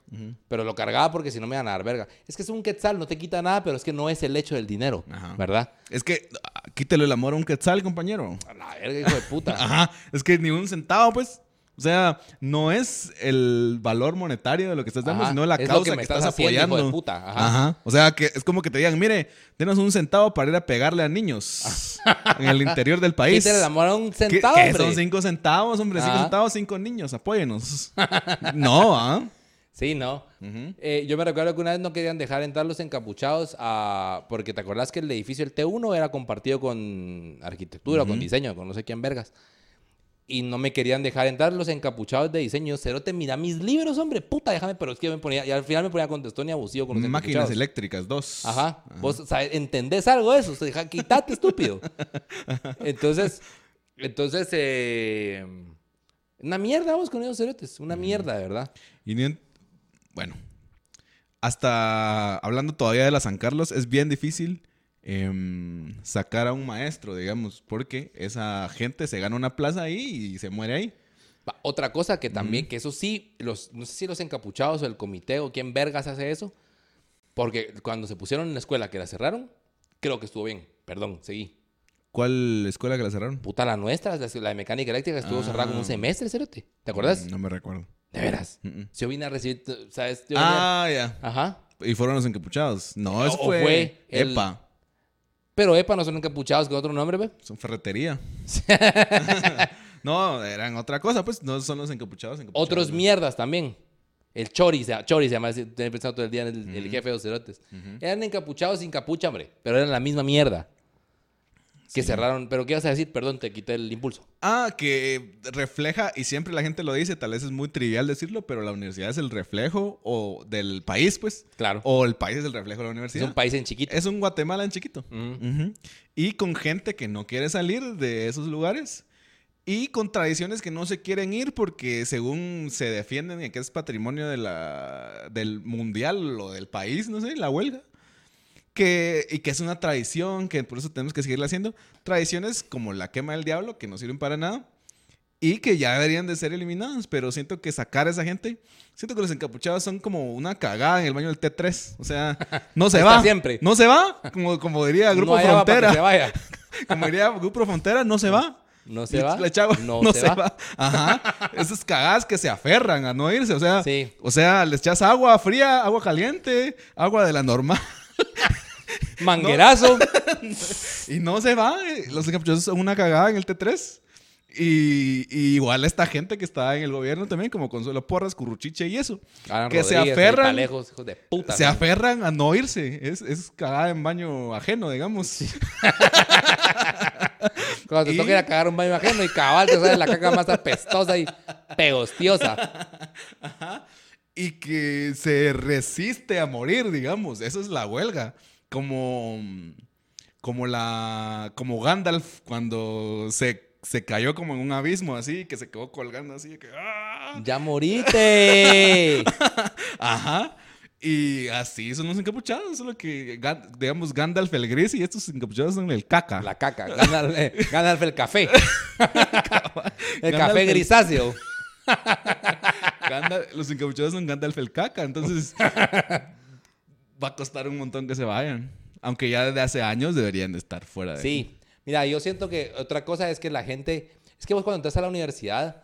Pero lo cargaba porque si no me iban a dar verga. Es que es un quetzal, no te quita nada, pero es que no es el hecho del dinero, Ajá. ¿verdad? Es que ah, quítale el amor a un quetzal, compañero. A la verga, hijo de puta. Ajá. Es que ni un centavo, pues. O sea, no es el valor monetario de lo que estás dando, Ajá, sino la es causa que que, estás, estás haciendo, hijo apoyando. de puta, ajá. Ajá. O sea, que es como que te digan, mire, denos un centavo para ir a pegarle a niños en el interior del país. Quítale el amor a un ¿Qué- centavo, qué hombre. son cinco centavos, hombre? Cinco centavos, cinco niños, apóyenos. no, ¿ah? Sí, no. Eh, yo me recuerdo que una vez no querían dejar entrar los encapuchados a... porque te acordás que el edificio, el T1, era compartido con arquitectura, con diseño, con no sé quién vergas. Y no me querían dejar entrar los encapuchados de diseño. Cerote, mira mis libros, hombre, puta, déjame, pero es que me ponía, y al final me ponía contestón y abusivo con los Máquinas eléctricas, dos. Ajá. Vos sabes, entendés algo de eso. O sea, deja- quítate, estúpido. Entonces, entonces, eh, una mierda vos con esos cerotes. Una mierda, de verdad. Y ni en- bueno, hasta hablando todavía de la San Carlos, es bien difícil em, sacar a un maestro, digamos, porque esa gente se gana una plaza ahí y se muere ahí. Otra cosa que también, que eso sí, los, no sé si los encapuchados o el comité o quién vergas hace eso, porque cuando se pusieron en la escuela que la cerraron, creo que estuvo bien. Perdón, seguí. ¿Cuál escuela que la cerraron? Puta, la nuestra, la, la de mecánica eléctrica, estuvo cerrada como un Ah. semestre. ¿Te acuerdas? Mm, No me recuerdo. De veras. Mm, mm. Yo vine a recibir, ¿sabes? Yo Ah, ya. Ajá. Y fueron los encapuchados. No, eso O fue, fue el- EPA. Pero EPA no son encapuchados con otro nombre, ¿ve? Son ferretería. no, eran otra cosa, pues. No son los encapuchados. encapuchados, Otros ¿no? mierdas también. El Chori, Chori se llama, pensado todo el día en el, el jefe de los cerotes. Eran encapuchados sin capucha, hombre, pero eran la misma mierda. Que cerraron, pero ¿qué ibas a decir? Perdón, te quité el impulso. Ah, que refleja, y siempre la gente lo dice, tal vez es muy trivial decirlo, pero la universidad es el reflejo o del país, pues. Claro. O el país es el reflejo de la es universidad. un país en chiquito. Es un Guatemala en chiquito. Ujú. Y con gente que no quiere salir de esos lugares. Y con tradiciones que no se quieren ir porque según se defienden que es patrimonio de la, del mundial o del país, no sé, la huelga. Que, y que es una tradición, que por eso tenemos que seguirla haciendo. Tradiciones como la quema del diablo, que no sirven para nada. Y que ya deberían de ser eliminadas. Pero siento que sacar a esa gente... Siento que los encapuchados son como una cagada en el baño del T3. O sea, no se va. siempre. No se va. Como, como diría Grupo no Frontera. que se vaya. Como diría Grupo Frontera, no se va. No se va. le echaba- no, no se, se va. va. Ajá. Esas cagadas que se aferran a no irse. O sea, Sí. o sea, le echas agua fría, agua caliente, agua de la normal. Manguerazo. Y no se va. eh. Los encapuchados son una cagada en el T3. Y, y igual esta gente que está en el gobierno también, como Consuelo Porras, Curruchiche y eso. Alan que se aferran. Felipe Alejos, hijos de puta. Se ¿no? aferran a no irse. Es, es cagada en baño ajeno, digamos. Cuando te Y- toca ir a cagar un baño ajeno y cabal te sale la caca más apestosa y pegostiosa. y que se resiste a morir, digamos. Eso es la huelga. Como, como la, como Gandalf cuando se, se cayó como en un abismo así, que se quedó colgando así, que, ¡ah! ¡Ya morite! ajá. Y así son los encapuchados, solo que, digamos, Gandalf el gris y estos encapuchados son el caca. La caca. Gandalf, eh, Gandalf el café. el Gandalf café grisáceo. Gandalf- los encapuchados son Gandalf el caca, entonces va a costar un montón que se vayan. Aunque ya desde hace años deberían de estar fuera de aquí. Sí. Mira, yo siento que otra cosa es que la gente... Es que vos cuando entras a la universidad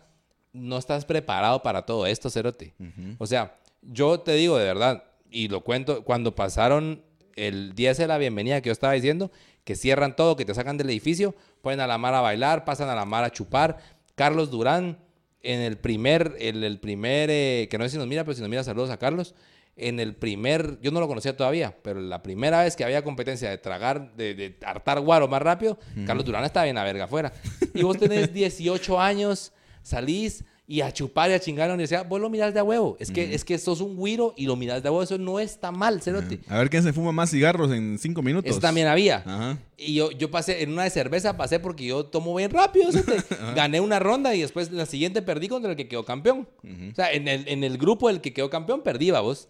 no estás preparado para todo esto, Cerote. O sea, yo te digo de verdad, y lo cuento, cuando pasaron el 10 de la bienvenida que yo estaba diciendo, que cierran todo, que te sacan del edificio, ponen a la mar a bailar, pasan a la mar a chupar. Carlos Durán, en el primer, el, el primer, eh, que no sé si nos mira, pero si nos mira, saludos a Carlos. En el primer, yo no lo conocía todavía, pero la primera vez que había competencia de tragar, de, de hartar guaro más rápido, Carlos Durán estaba bien a verga afuera. Y vos tenés 18 años, salís y a chupar y a chingar a la universidad, vos lo mirás de a huevo. Es que, es que sos un güiro y lo mirás de a huevo, eso no está mal, cerote. A ver quién se fuma más cigarros en cinco minutos. Eso también había. Ajá. Y yo, yo pasé, en una de cerveza pasé porque yo tomo bien rápido. Gané una ronda y después la siguiente perdí contra el que quedó campeón. O sea, en el, en el grupo del que quedó campeón perdí, vos.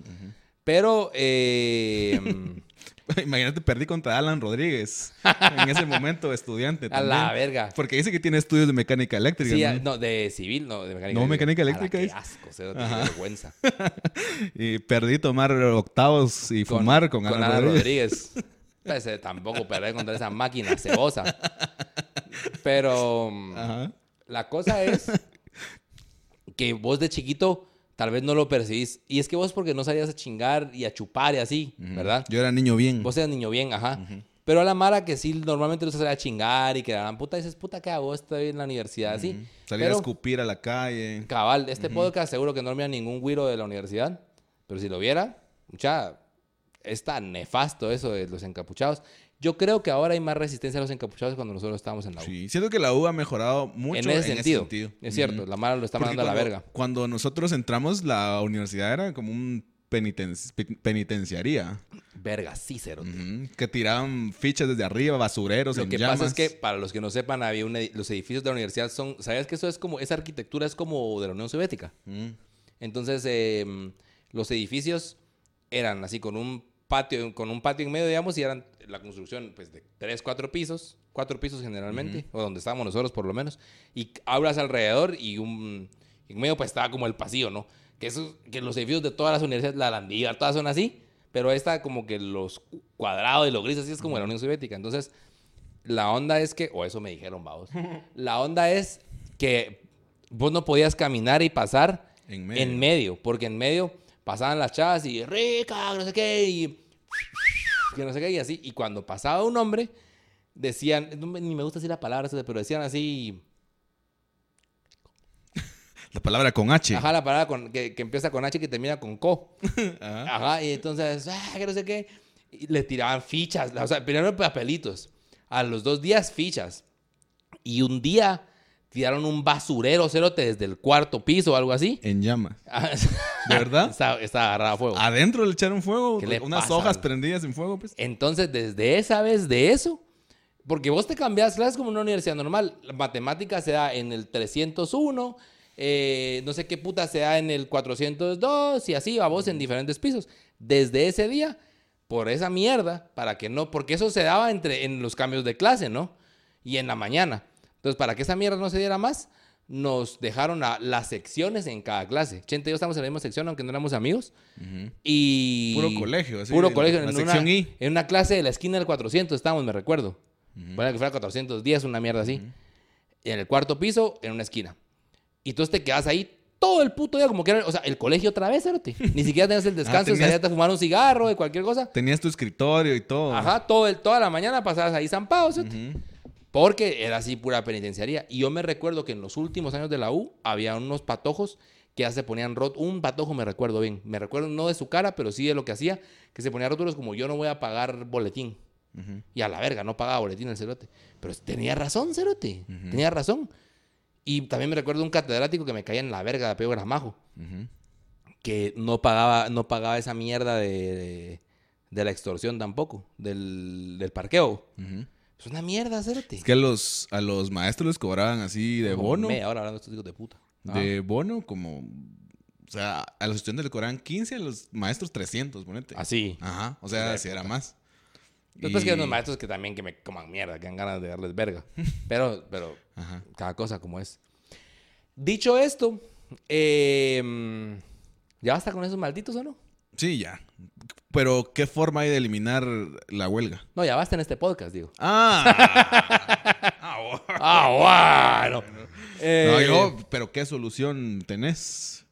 Pero, eh, Imagínate, perdí contra Alan Rodríguez en ese momento, estudiante. a la también. verga. Porque dice que tiene estudios de mecánica eléctrica. Sí, ¿no? de civil, no, de mecánica No, mecánica eléctrica Qué asco, cerote, qué vergüenza. Y perdí tomar octavos y fumar con, Alan Ana Rodríguez. Rodríguez. Pues, eh, tampoco perder contra esa máquina cebosa. Pero Ajá. la cosa es que vos de chiquito tal vez no lo percibís. Y es que vos porque no salías a chingar y a chupar y así, ¿verdad? Yo era niño bien. Vos eras niño bien, ajá. Pero a la Mara que sí, normalmente no se salía a chingar y que la puta, dices, puta, ¿qué hago? Estoy en la universidad, así. Salir a escupir a la calle. Cabal, este podcast seguro que no mira ningún güiro de la universidad, pero si lo viera, mucha, es tan nefasto eso de los encapuchados. Yo creo que ahora hay más resistencia a los encapuchados cuando nosotros estábamos en la U. Sí, siento que la U ha mejorado mucho en ese sentido. Es cierto, la Mara lo está Porque mandando a la verga. Cuando nosotros entramos, la universidad era como un peniten- pe- penitenciaría. Verga, sí, cero. Que tiraban fichas desde arriba, basureros Lo en que llamas. pasa es que, para los que no sepan, había un edi- los edificios de la universidad son, ¿sabías que eso es como, esa arquitectura es como de la Unión Soviética? Mm. Entonces, eh, los edificios eran así con un patio, con un patio en medio, digamos, y eran la construcción pues de tres, cuatro pisos, cuatro pisos generalmente, o donde estábamos nosotros por lo menos, y aulas alrededor y un en medio pues estaba como el pasillo, ¿no? Que, eso, que los edificios de todas las universidades, la Landívar, todas son así, pero esta como que los cuadrados y los grises así es como la Unión Soviética. Entonces, la onda es que, o eso me dijeron, vamos, la onda es que vos no podías caminar y pasar En medio. en medio, porque en medio pasaban las chavas y rica, no sé qué, y que no sé qué, y así. Y cuando pasaba un hombre, decían, no ni me gusta decir la palabra, pero decían así, La palabra con H. ajá, la palabra con, que, que empieza con H y que termina con co. Ajá. Ajá, y entonces, ah, que no sé qué, y le tiraban fichas, o sea, primero papelitos, a los dos días fichas, y un día tiraron un basurero cerote desde el cuarto piso o algo así. En llamas. Ah, ¿De verdad? Estaba, estaba agarrado a fuego. Adentro le echaron fuego. ¿Qué le Unas pasa, hojas prendidas en fuego, pues. Entonces, desde esa vez de eso, porque vos te cambias clases como en una universidad normal, la matemática se da en el 301, eh, no sé qué puta se da en el 402 y así va vos en diferentes pisos. Desde ese día, por esa mierda, para que no, porque eso se daba entre, en los cambios de clase, ¿no? Y en la mañana. Entonces, para que esa mierda no se diera más, nos dejaron a- las secciones en cada clase. Chente y yo estamos en la misma sección, aunque no éramos amigos. Y... Puro colegio, así, Puro en colegio. la en, sección una, I. en una clase de la esquina del 400 estábamos, me recuerdo. Bueno, que fuera 410, una mierda así. En el cuarto piso, en una esquina. Y tú te quedas ahí todo el puto día, como que era, o sea, el colegio otra vez, cerote. Ni siquiera tenías el descanso, Ah, tenías- salías a fumar un cigarro, de cualquier cosa. Tenías tu escritorio y todo. Ajá, todo el, toda la mañana pasabas ahí zampado, cerote. Ujú. Porque era así pura penitenciaría. Y yo me recuerdo que en los últimos años de la U había unos patojos que ya se ponían rot. Un patojo me recuerdo bien. Me recuerdo no de su cara, pero sí de lo que hacía. Que se ponía rótulos como yo no voy a pagar boletín. Y a la verga, no pagaba boletín el cerote. Pero tenía razón, cerote. Tenía razón. Y también me recuerdo un catedrático que me caía en la verga de apego gramajo. Que no pagaba, no pagaba esa mierda de, de, de la extorsión tampoco. Del, del parqueo. Es una mierda, cerote. Es que a los, a los maestros les cobraban así de Como bono. me, ahora hablando de estos hijos de puta. Ah. De bono, como. O sea, a los estudiantes le cobraban 15, a los maestros 300, ponete. Así. Ajá, o sea, Ah, si era más. Después Y- que hay unos maestros que también que me coman mierda, que dan ganas de darles verga. Pero, pero Ajá. cada cosa como es. Dicho esto, eh, ¿ya basta con esos malditos o no? Sí, ya. Pero, ¿qué forma hay de eliminar la huelga? No, ya basta en este podcast, digo. Ah. Ah, bueno. Ah, bueno. No, Eh, yo, pero ¿qué solución tenés?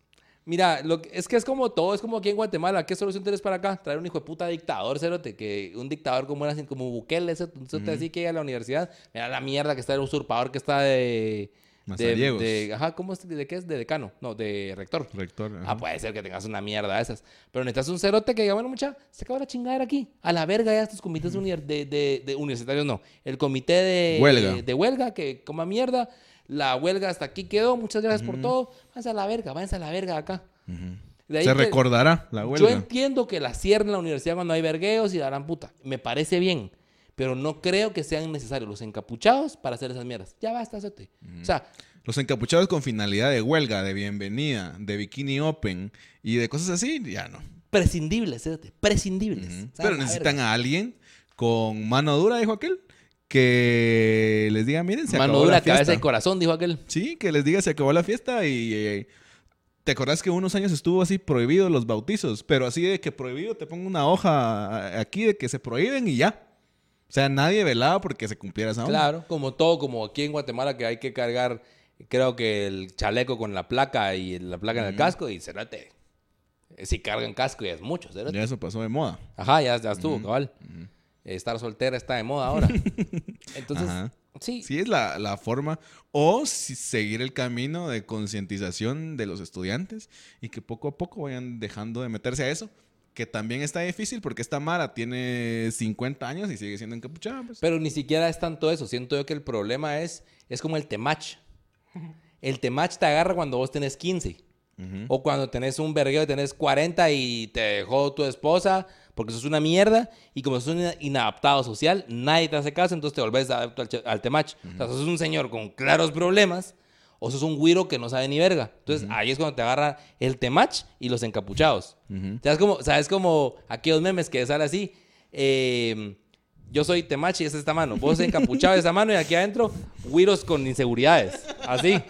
Mira, lo que- es que es como todo, es como aquí en Guatemala. ¿Qué solución tienes para acá? Traer un hijo de puta dictador, cerote, que un dictador como era así, como Bukele, ese, un cerote así que llega a la universidad. Mira la mierda que está el usurpador que está de... De, Mazariegos. de- ajá, ¿cómo es? ¿De qué es? De decano. No, de rector. Rector. ajá. Ah, puede ser que tengas una mierda de esas. Pero necesitas un cerote que diga, bueno, mucha, se acaba la chingadera aquí. A la verga ya estos comités de, de- de universitarios, no. El comité de Huelga. de, huelga, que coma mierda. La huelga hasta aquí quedó. Muchas gracias por todo. Váyanse a la verga, váyanse a la verga acá. Ahí Se que- recordará la Yo huelga. entiendo que la cierren la universidad cuando hay vergueos y darán puta. Me parece bien. Pero no creo que sean necesarios los encapuchados para hacer esas mierdas. Ya basta, cerote. O sea, Los encapuchados con finalidad de huelga, de bienvenida, de bikini open y de cosas así, ya no. prescindibles, cerote. Prescindibles. Pero necesitan a alguien con mano dura, dijo aquel, que les diga, miren, se Mano acabó dura, la fiesta. cabeza y corazón, dijo aquel. Sí, que les diga, se acabó la fiesta y... eh, ¿Te acordás que unos años estuvo así prohibido los bautizos? Pero así de que prohibido, te pongo una hoja aquí de que se prohíben y ya. O sea, nadie velaba porque se cumpliera esa onda. Claro, como todo, como aquí en Guatemala que hay que cargar, creo que el chaleco con la placa y la placa en el casco y cerote. Eh, Si cargan casco ya es mucho, cerote. Ya eso pasó de moda. Ajá, ya, ya estuvo, cabal. Estar soltera está de moda ahora. Entonces, Ajá. sí, Sí, es la, la forma. O si- seguir el camino de concientización de los estudiantes y que poco a poco vayan dejando de meterse a eso. Que también está difícil porque esta Mara tiene 50 años y sigue siendo encapuchada. Pues. Pero ni siquiera es tanto eso. Siento yo que el problema es, es como el temach. El temach te agarra cuando vos tenés 15. Ujú. O cuando tenés un vergueo y tenés 40 y te dejó tu esposa porque sos una mierda y como sos un inadaptado social, nadie te hace caso, entonces te volvés adapto al, al temach. O sea, sos un señor con claros problemas o sos un güiro que no sabe ni verga. Entonces ahí es cuando te agarra el temach y los encapuchados. ¿Sabes como, sabes como aquellos memes que sale así? Eh, yo soy temach y es esta mano. Vos encapuchado de esa mano y aquí adentro, güiros con inseguridades. Así.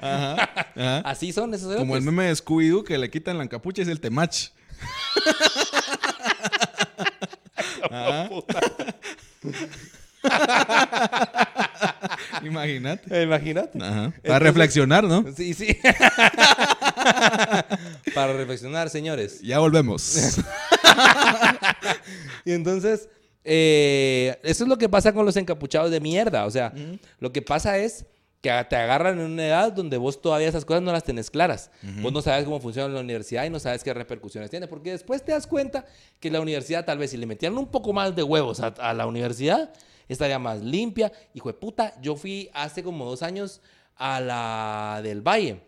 Ajá. Así son esos Como el meme de Scooby-Doo que le quitan la capucha y es el temach. Ajá. Imagínate. Imagínate. Ajá. Para reflexionar, ¿no? Sí, sí. Para reflexionar, señores. Ya volvemos. Y entonces, eh, eso es lo que pasa con los encapuchados de mierda. O sea, lo que pasa es que te agarran en una edad donde vos todavía esas cosas no las tenés claras. Vos no sabes cómo funciona la universidad y no sabes qué repercusiones tiene. Porque después te das cuenta que la universidad, tal vez si le metieran un poco más de huevos a, a la universidad, estaría más limpia. Hijo de puta, yo fui hace como dos años a la del Valle,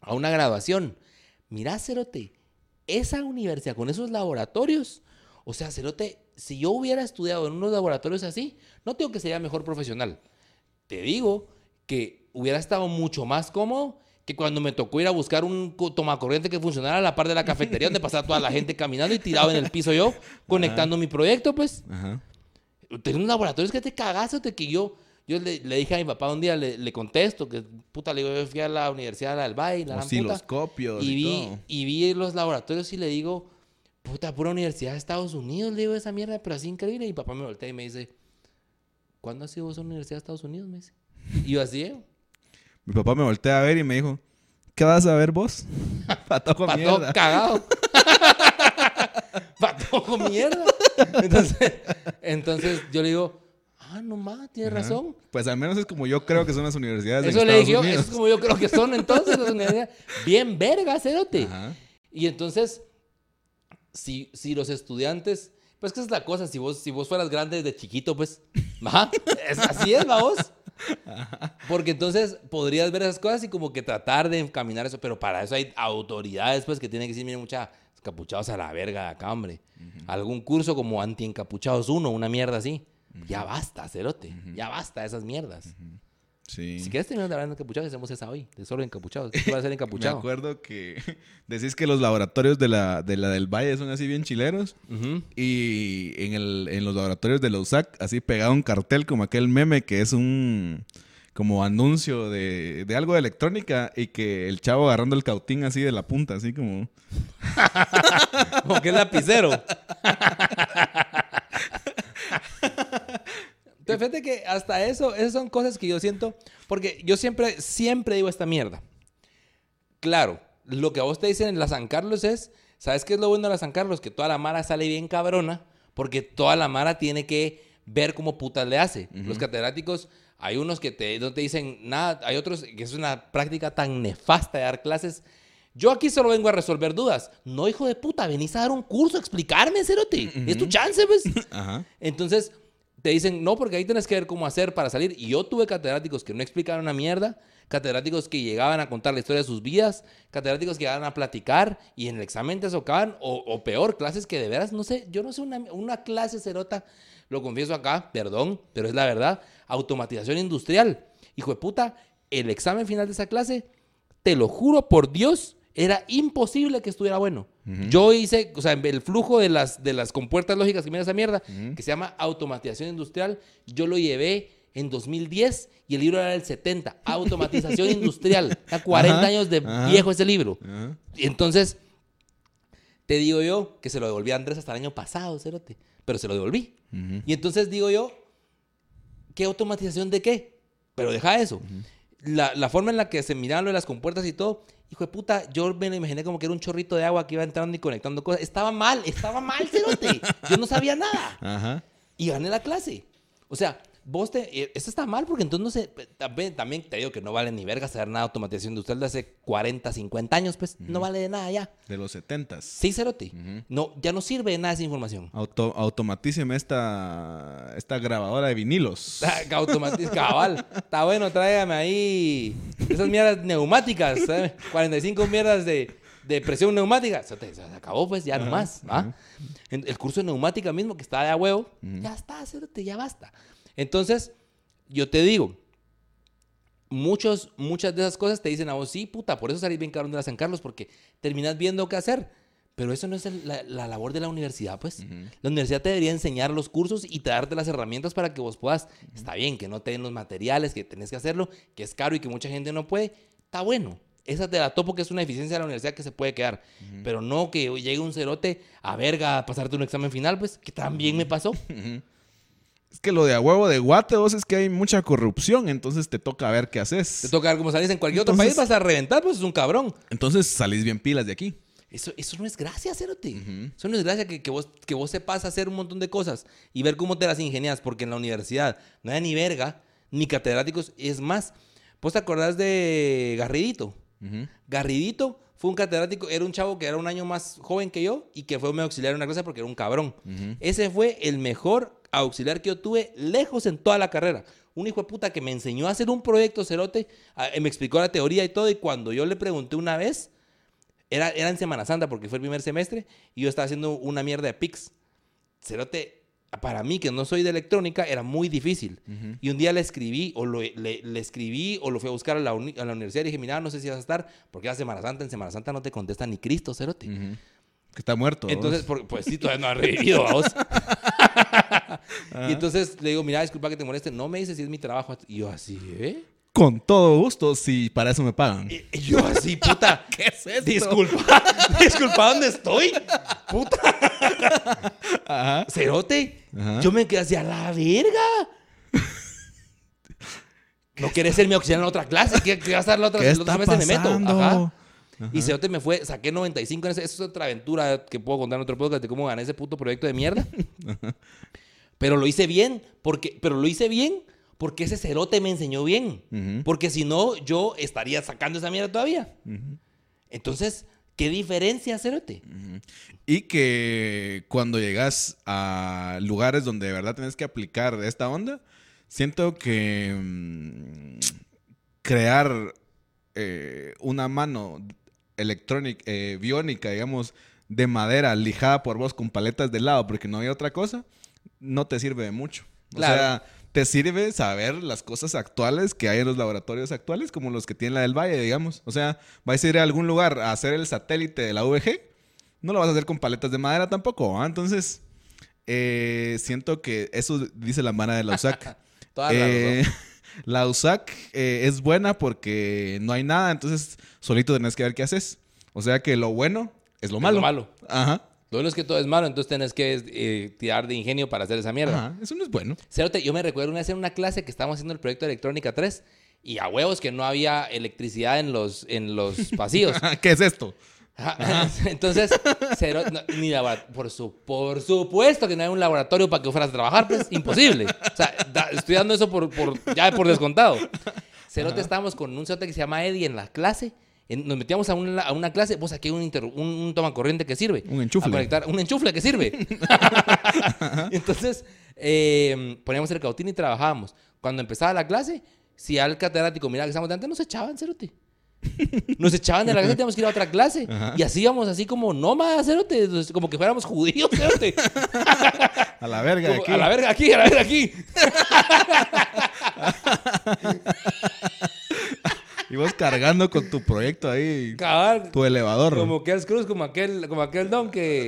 a una graduación. Mirá, Cerote, esa universidad con esos laboratorios, o sea, Cerote, si yo hubiera estudiado en unos laboratorios así, no tengo que sería mejor profesional. Te digo que hubiera estado mucho más cómodo que cuando me tocó ir a buscar un co- tomacorriente que funcionara a la par de la cafetería donde pasaba toda la gente caminando y tirado en el piso yo, conectando mi proyecto, pues. Ajá. Tenía unos laboratorios que te cagaste, de que yo, yo le, le dije a mi papá un día, le, le contesto, que puta, le digo, yo fui a la Universidad del Valle, la Osciloscopios y y, vi, todo. y vi los laboratorios y le digo, puta, pura Universidad de Estados Unidos, le digo esa mierda, pero así increíble. Y mi papá me voltea y me dice, ¿cuándo has sido vos a la Universidad de Estados Unidos? Me dice. Y yo así, ¿eh? Mi papá me voltea a ver y me dijo, ¿qué vas a ver vos? Patojo Pato mierda. cagado. Pato mierda. Entonces, entonces yo le digo, ah, no más, tienes Ajá. razón. Pues al menos es como yo creo que son las universidades Eso le dije eso es como yo creo que son entonces las universidades. Bien verga, cerote. Ajá. Y entonces, si, si los estudiantes, pues que esa es la cosa, si vos, si vos fueras grande desde chiquito, pues, ajá, es, así es, vos. Porque entonces podrías ver esas cosas y como que tratar de encaminar eso, pero para eso hay autoridades, pues, que tienen que decir, miren, mucha encapuchados a la verga de acá, hombre. Algún curso como anti-encapuchados uno, una mierda así. Ya basta, cerote. Ya basta esas mierdas. Sí. Si quieres terminar de hablar de encapuchados, hacemos esa hoy. De solo encapuchados. ¿Qué va a ser Me encapuchado? acuerdo que decís que los laboratorios de la, de la del Valle son así bien chileros. Y en, el, en los laboratorios de la USAC, así pegado un cartel como aquel meme que es un como anuncio de, de algo de electrónica y que el chavo agarrando el cautín así de la punta, así como... Como que es lapicero. Entonces, fíjate que hasta eso, esas son cosas que yo siento, porque yo siempre, siempre digo esta mierda. Claro, lo que a vos te dicen en la San Carlos es, ¿sabes qué es lo bueno de la San Carlos? Que toda la mara sale bien cabrona, porque toda la mara tiene que ver cómo putas le hace. Los catedráticos, hay unos que te, no te dicen nada, hay otros que es una práctica tan nefasta de dar clases. Yo aquí solo vengo a resolver dudas. No, hijo de puta, venís a dar un curso, a explicarme, cerote. Es tu chance, pues. Ajá. Entonces te dicen, no, porque ahí tienes que ver cómo hacer para salir. Y yo tuve catedráticos que no explicaron una mierda, catedráticos que llegaban a contar la historia de sus vidas, catedráticos que llegaban a platicar y en el examen te socaban, o, o peor, clases que de veras, no sé, yo no sé, una, una clase cerota, lo confieso acá, perdón, pero es la verdad, automatización industrial. Hijo de puta, el examen final de esa clase, te lo juro por Dios, era imposible que estuviera bueno. Yo hice, o sea, el flujo de las, de las compuertas lógicas que mira esa mierda, que se llama automatización industrial, yo lo llevé en 2010 y el libro era del 70, automatización industrial. Está 40 Ajá, años de ajá. viejo ese libro. Ajá. Y entonces, te digo yo que se lo devolví a Andrés hasta el año pasado, cerote. Pero se lo devolví. Y entonces digo yo, ¿qué automatización de qué? Pero deja eso. la, la forma en la que se miraban lo de las compuertas y todo, hijo de puta, yo me lo imaginé como que era un chorrito de agua que iba entrando y conectando cosas. Estaba mal, estaba mal, cerote. Yo no sabía nada. Ajá. Y gané la clase. O sea, vos te... eh, Esto está mal porque entonces no sé... También, también te digo que no vale ni verga saber nada de automatización industrial de hace 40, 50 años, pues. No vale de nada ya. De los setentas. Sí, cerote. No, ya no sirve de nada esa información. Auto, automatíceme esta, esta grabadora de vinilos. Automatiz, cabal. Está bueno, tráigame ahí esas mierdas neumáticas. ¿sabe? 45 mierdas de, de presión neumática. Se, te- se acabó, pues, ya nomás. ¿va? El curso de neumática mismo, que está de a huevo, ya está, cerote, ya basta. Entonces, yo te digo, muchos, muchas de esas cosas te dicen a vos, sí, puta, por eso salís bien cabrón de la San Carlos, porque terminas viendo qué hacer. Pero eso no es el- la, la labor de la universidad, pues. La universidad te debería enseñar los cursos y te darte las herramientas para que vos puedas. Está bien que no te den los materiales, que tenés que hacerlo, que es caro y que mucha gente no puede. Está bueno. Esa te la topo que es una eficiencia de la universidad que se puede quedar. Pero no que llegue un cerote a verga a pasarte un examen final, pues, que también me pasó. Es que lo de a huevo de guate, vos, es que hay mucha corrupción, entonces te toca ver qué Te haces. toca ver cómo salís en cualquier otro Entonces- país, vas a reventar, pues es un cabrón. Entonces salís bien pilas de aquí. Eso, eso no es gracia, Cerote. Eso no es gracia que, que vos, que vos sepas hacer un montón de cosas y ver cómo te las ingenias, porque en la universidad no hay ni verga, ni catedráticos. Es más, ¿vos te acordás de Garridito? Garridito fue un catedrático, era un chavo que era un año más joven que yo y que fue mi auxiliar en una clase porque era un cabrón. Ese fue el mejor auxiliar que yo tuve lejos en toda la carrera. Un hijo de puta que me enseñó a hacer un proyecto cerote, me explicó la teoría y todo, y cuando yo le pregunté una vez, era, era en Semana Santa porque fue el primer semestre y yo estaba haciendo una mierda de Pix. Cerote, para mí, que no soy de electrónica, era muy difícil. Y un día le escribí, o lo, le, le escribí, o lo fui a buscar a la, uni- a la universidad y dije, mira, no sé si vas a estar, porque era Semana Santa, en Semana Santa no te contesta ni Cristo, Cerote. Que está muerto. Entonces, por- pues sí, todavía no ha revivido, vos. Y entonces le digo, mira, disculpa que te moleste, no me dices si es mi trabajo. Y yo así, ¿eh? Con todo gusto, si para eso me pagan. Y yo así, puta. ¿Qué es esto? Disculpa, disculpa, ¿dónde estoy? Puta. Ajá. Cerote. Ajá. Yo me quedé así a la verga. No quieres ser mi auxiliar en otra clase. ¿Qué, qué vas a dar la otra, ¿Qué está semestre? Me meto. pasando? Ajá. Y Cerote me fue, saqué 95 en ese. Eso es otra aventura que puedo contar en otro podcast de cómo gané ese puto proyecto de mierda. Pero lo hice bien, porque, pero lo hice bien porque ese cerote me enseñó bien. Porque si no, yo estaría sacando esa mierda todavía. Entonces, ¿qué diferencia, cerote? Y que cuando llegas a lugares donde de verdad tienes que aplicar esta onda, siento que mm, crear eh, una mano electrónica, eh, biónica, digamos, de madera lijada por vos con paletas de lado, porque no había otra cosa, no te sirve de mucho. O sea, te sirve saber las cosas actuales que hay en los laboratorios actuales, como los que tiene la del Valle, digamos. O sea, vais a ir a algún lugar a hacer el satélite de la VG, no lo vas a hacer con paletas de madera tampoco, ¿ah? Entonces, eh, siento que eso dice la mana de la USAC. La Eh, la USAC eh, es buena porque no hay nada, entonces solito tenés que ver qué haces. O sea que lo bueno es lo Es malo. lo malo. Ajá. Lo bueno es que todo es malo, entonces tienes que eh, tirar de ingenio para hacer esa mierda. Ajá. Eso no es bueno. Cerote, yo me recuerdo una vez en una clase que estábamos haciendo el proyecto de Electrónica 3 y a huevos que no había electricidad en los, en los pasillos. ¿Qué es esto? Ajá. Entonces, cero, no, ni labora- por, su, por supuesto que no hay un laboratorio para que fueras a trabajar, pues imposible. O sea, da- estoy dando eso por, por- ya por descontado. Cerote estábamos con un cerote que se llama Eddie en la clase. En- nos metíamos a una, a una clase, vos aquí hay un, un, un toma corriente que sirve. Un enchufle. A conectar, un enchufle que sirve. Entonces, eh, poníamos el cautín y trabajábamos. Cuando empezaba la clase, si al catedrático miraba que estábamos delante, nos echaban, cerote. Nos echaban de la clase y teníamos que ir a otra clase. Y así íbamos así como nómadas, cerote. Como que fuéramos judíos, cerote. A la verga Como, aquí. a la verga aquí, a la verga aquí. Y vos cargando con tu proyecto ahí, Cabal. tu elevador. Como Kels Cruz, como aquel, como aquel don que,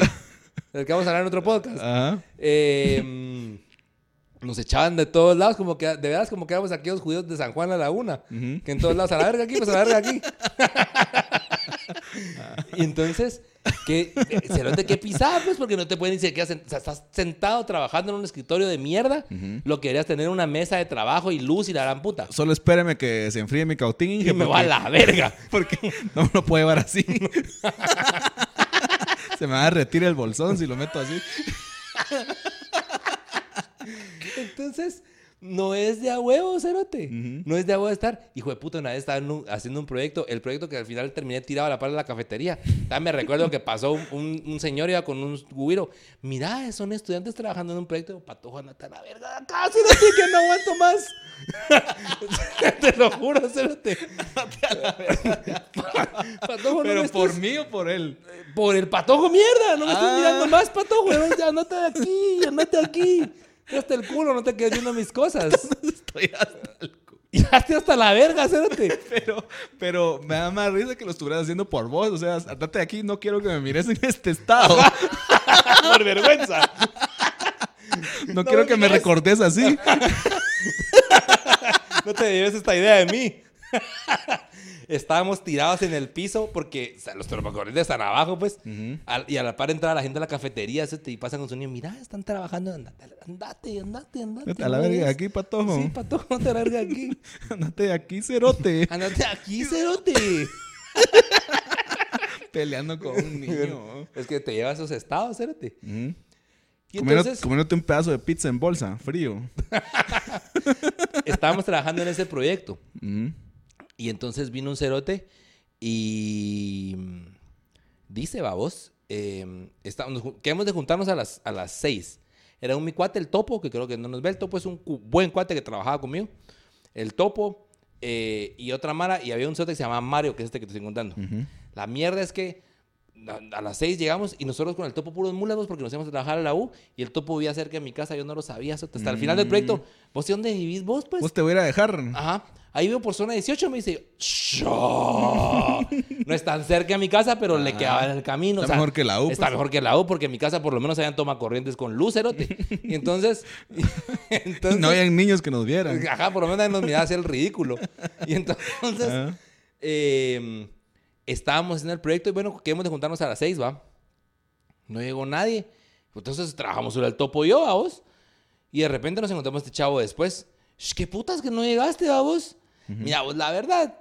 del que vamos a hablar en otro podcast. Ajá. Eh, mm, nos echaban de todos lados, como que, de veras, como que éramos aquellos judíos de San Juan a la una. Que en todos lados, a la verga aquí, pues a la verga aquí. y entonces, ¿qué, cerote, ¿qué pisaba? Pues porque no te pueden o sea, estás sentado trabajando en un escritorio de mierda. Lo que deberías tener una mesa de trabajo y luz y la gran puta. Solo espéreme que se enfríe mi cautín. Y me va a la verga. Porque no me lo puedo llevar así. Se me va a retirar el bolsón si lo meto así. Entonces, no es de a huevo, cerote. No es de a huevo estar. Hijo de puta, una vez estaba un- haciendo un proyecto, el proyecto que al final terminé tirado a la par de la cafetería. También me recuerdo que pasó un, un- un señor iba con un guiro. Mira, son estudiantes trabajando en un proyecto. Patojo, andate a la verga de acá, cerote, que no aguanto más. Te lo juro, cerote. Patojo, no Pero por estés- mí o por él. por el patojo, mierda. No me Ah. mirando más, patojo. Ya andate de aquí, andate de aquí. Hasta el culo, no te quedes viendo mis cosas. Estoy hasta el cu- Ya estoy hasta la verga, cerote. Pero, pero me da más risa que lo estuvieras haciendo por vos. O sea, andate de aquí, no quiero que me mires en este estado. Por vergüenza. No, quiero que me recordes así. No te lleves esta idea de mí. Estábamos tirados en el piso porque o sea, los tropacorrientes están abajo, pues. Al- y a la par entra la gente a la cafetería y pasan con su niño. Mira, están trabajando. Andate, andate, andate. andate a la verga de ves". aquí, patojo. Sí, pato, no te larga aquí. Andate de aquí, cerote. Andate aquí, cerote. Peleando con un niño. Es que te lleva a esos estados, cerote. Entonces comiéndote un pedazo de pizza en bolsa, frío. estábamos trabajando en ese proyecto. Ujú. Y entonces vino un cerote y mm, dice, babos, eh, nos ju- quedamos de juntarnos a las, a las seis. Era un mi cuate, el topo, que creo que no nos ve. El topo es un cu- buen cuate que trabajaba conmigo. El topo eh, y otra mara. Y había un cerote que se llamaba Mario, que es este que te estoy contando. La mierda es que a, a las seis llegamos y nosotros con el topo puros múlagos porque nos íbamos a trabajar a la U y el topo vivía cerca de mi casa. Yo no lo sabía. Hasta el final del proyecto, ¿vos de dónde vivís vos? Pues Vos te voy a ir a dejar. Ajá. Ahí vivo por zona 18, me dice, no es tan cerca a mi casa, pero le quedaba en el camino. Está mejor que la U, Está pues. mejor que la U, porque en mi casa por lo menos habían toma corrientes con luz, cerote. Y entonces, entonces No habían niños que nos vieran. ajá, por lo menos nos miraba hacia el ridículo. Y entonces, Ajá. eh, estábamos en el proyecto y bueno, queremos de juntarnos a las 6, ¿va? No llegó nadie. Entonces trabajamos sobre el topo y yo, ¿va vos? Y de repente nos encontramos este chavo después. "Sh, ¿Qué putas que no llegaste, ¿va vos? Mira, vos, la verdad,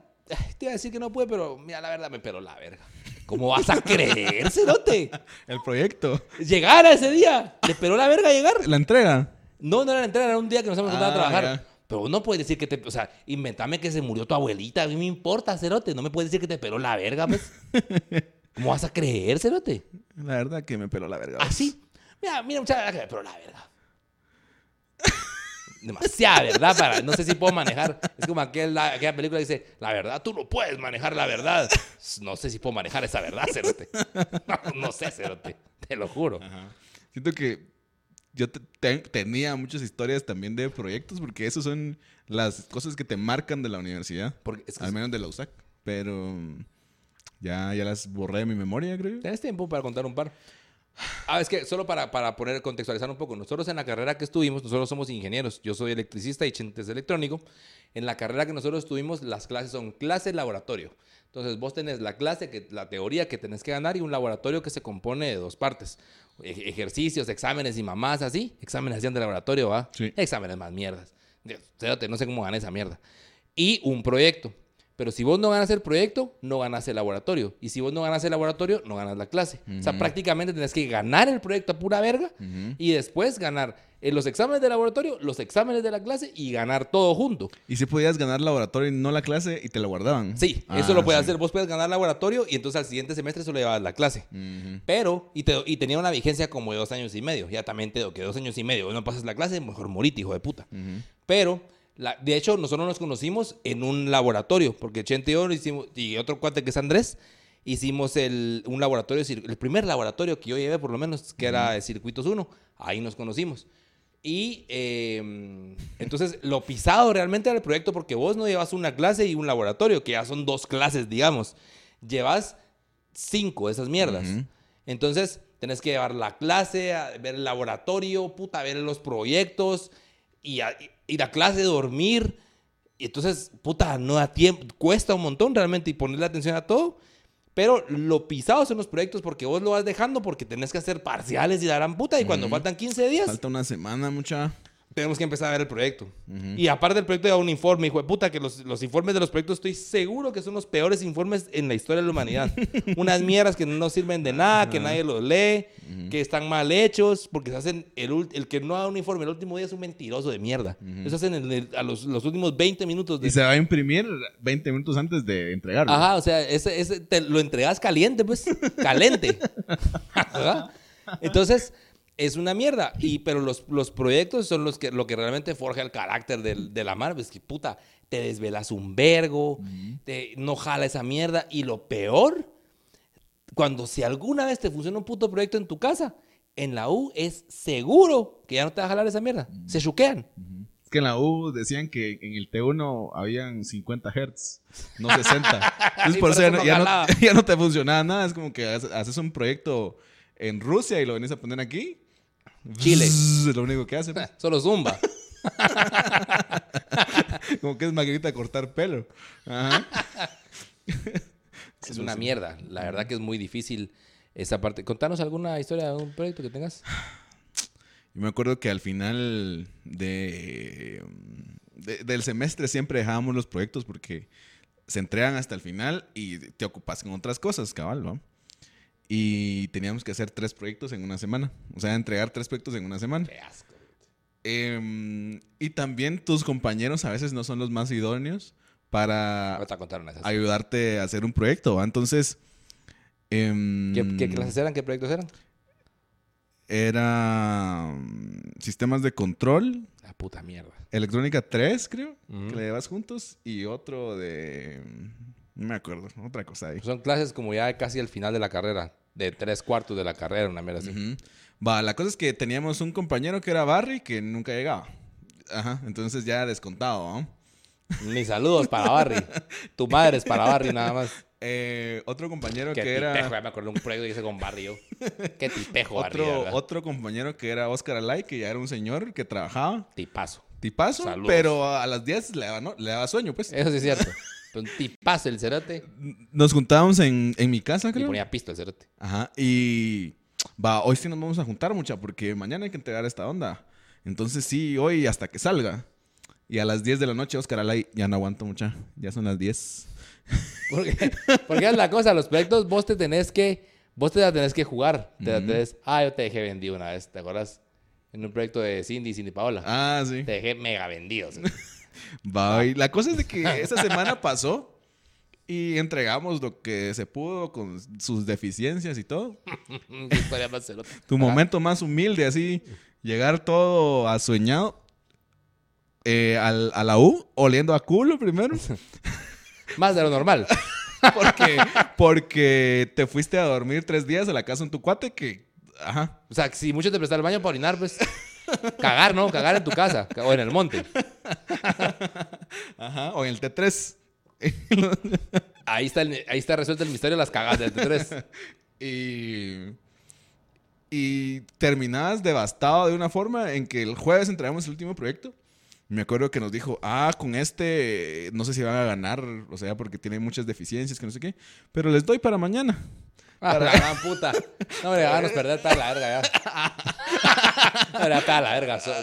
te iba a decir que no pude, pero mira, la verdad me peló la verga. ¿Cómo vas a creer, cerote? El proyecto. Llegar a ese día. ¿Le peló la verga llegar? La entrega. No, no era la entrega, era un día que nos hemos juntado a Ah, trabajar. ya. Pero no puedes decir que te. O sea, inventame que se murió tu abuelita. A mí me importa, cerote. No me puedes decir que te peló la verga, pues. ¿Cómo vas a creer, cerote? La verdad que me peló la verga. Así. Mira, mira, muchacha, que me peló la verga. Demasiada verdad para. No sé si puedo manejar. Es como aquel, aquella película que dice: La verdad, tú no puedes manejar la verdad. No sé si puedo manejar esa verdad, cerote. No, no sé, cerote. Te lo juro. Siento que yo te- te- tenía muchas historias también de proyectos porque esas son las cosas que te marcan de la universidad. Porque es que al menos de la USAC. Pero mm, ya, ya las borré de mi memoria, creo. Tienes tiempo para contar un par. Ah, es que solo para, para poner, contextualizar un poco. Nosotros en la carrera que estuvimos, nosotros somos ingenieros. Yo soy electricista y Chente es electrónico. En la carrera que nosotros estuvimos, las clases son clase laboratorio. Entonces vos tenés la clase, que, la teoría que tenés que ganar y un laboratorio que se compone de dos partes. E- ejercicios, exámenes y mamás así. Exámenes hacían de laboratorio, ¿va? Sí. Exámenes más mierdas. Dios, no sé cómo gané esa mierda. Y un proyecto. Pero si vos no ganas el proyecto, no ganas el laboratorio. Y si vos no ganas el laboratorio, no ganas la clase. O sea, prácticamente tenés que ganar el proyecto a pura verga y después ganar en los exámenes de laboratorio, los exámenes de la clase y ganar todo junto. Y si podías ganar laboratorio y no la clase y te la guardaban. Sí, Ah, eso lo puedes sí. hacer. Vos puedes ganar laboratorio y entonces al siguiente semestre solo llevabas la clase. Pero, y, te- y tenía una vigencia como de dos años y medio. Ya también te que dos años y medio. No pasas la clase, mejor morite, hijo de puta. Pero, la- de hecho, nosotros nos conocimos en un laboratorio, porque Chente y yo lo hicimos, y otro cuate que es Andrés, hicimos el, un laboratorio, el primer laboratorio que yo llevé, por lo menos, que era de Circuitos 1. Ahí nos conocimos. Y eh, entonces lo pisado realmente era el proyecto porque vos no llevas una clase y un laboratorio, que ya son dos clases, digamos. Llevas cinco de esas mierdas. Entonces tenés que llevar la clase, ver el laboratorio, puta, ver los proyectos y, a- y- ir a clase, dormir. Y entonces, puta, no da tiempo, cuesta un montón realmente y ponerle atención a todo. Pero lo pisado son los proyectos porque vos lo vas dejando porque tenés que hacer parciales y darán puta. Y cuando faltan 15 días, Falta una semana, mucha. Tenemos que empezar a ver el proyecto. Y aparte del proyecto, da un informe, hijo de puta, que los, los informes de los proyectos estoy seguro que son los peores informes en la historia de la humanidad. Unas mierdas que no sirven de nada, que nadie los lee, que están mal hechos, porque se hacen. El, el que no da un informe el último día es un mentiroso de mierda. Eso hacen el- a los, los últimos 20 minutos de. Y se va a imprimir 20 minutos antes de entregarlo. Ajá, o sea, ese, ese te lo entregas caliente, pues. Caliente. Entonces, es una mierda. Y, pero los, los proyectos son los que, lo que realmente forja el carácter del- de la mar. Es que, puta, te desvelas un vergo, te, no jala esa mierda. Y lo peor, cuando si alguna vez te funciona un puto proyecto en tu casa, en la U es seguro que ya no te va a jalar esa mierda. Se chuquean. que en la U decían que en el T1 habían 50 Hz, no 60. Entonces Sí, por eso ya no, ya, no, jalaba. ya no te funcionaba nada. Es como que haces haces un proyecto en Rusia y lo venís a poner aquí. Chile. Es lo único que hace. pues. Solo zumba. Como que es maquinita cortar pelo. Ajá. Es una mierda. La verdad que es muy difícil esa parte. Contanos alguna historia de un proyecto que tengas. Yo me acuerdo que al final de, de- del semestre siempre dejábamos los proyectos porque se entregan hasta el final y te ocupas con otras cosas, cabal, ¿no? Y teníamos que hacer tres proyectos en una semana. O sea, entregar tres proyectos en una semana. Qué asco. Em, y también tus compañeros a veces no son los más idóneos para ayudarte a hacer un proyecto, ¿va? Entonces... em, ¿Qué, qué clases eran? ¿Qué proyectos eran? Era mm, sistemas de control, La puta mierda. electrónica 3, creo, que le llevas juntos, y otro de... mm, No me acuerdo, otra cosa ahí. Son clases como ya casi al final de la carrera. De tres cuartos de la carrera, una mierda así. Va, la cosa es que teníamos un compañero que era Barry que nunca llegaba. Ajá, entonces ya descontado, ¿no? Ni saludos para Barry. Tu madre es para Barry nada más. Eh, otro compañero Qué que tipejo. era... Ya me acuerdo un proyecto que hice con Barry yo. Qué tipejo Barry, Otro, otro compañero que era Oscar Alay, que ya era un señor que trabajaba, Tipazo. tipazo, Saludos. pero a las 10 le daba, ¿no? le daba sueño, pues. Eso sí es cierto. Un tipazo el cerote. Nos juntábamos en, en mi casa, Y creo. ponía pisto el cerote. Ajá, y va, hoy sí nos vamos a juntar mucha porque mañana hay que entregar esta onda. Entonces sí, hoy hasta que salga. Y a las 10 de la noche, Oscar Alay, ya no aguanto mucha. Ya son las 10. Porque, porque es la cosa, los proyectos vos te tenés que, vos te la tenés que jugar. Te la tenés, ah, yo te dejé vendido una vez, ¿te acuerdas? En un proyecto de Cindy y Cindy Paola. Ah, sí. Te dejé mega vendido. Y la cosa es de que esa semana pasó y entregamos lo que se pudo con sus deficiencias y todo. Tu momento más humilde, así, llegar todo asueñado eh, al- a la U, oliendo a culo primero. Más de lo normal. Porque, porque te fuiste a dormir tres días a la casa en tu cuate que... Ajá. O sea, si mucho te prestar el baño para orinar, pues. Cagar, ¿no? Cagar en tu casa o en el monte. Ajá. O en el T3. Ahí está, el- ahí está resuelto el misterio de las cagadas del T3. y... Y terminabas devastado de una forma en que el jueves entregamos el último proyecto. Me acuerdo que nos dijo, ah, con este no sé si van a ganar, o sea, porque tiene muchas deficiencias, que no sé qué, pero les doy para mañana. Ah, la gran puta. No, hombre, vamos a perder toda la verga ya. No, hombre, toda la verga. so-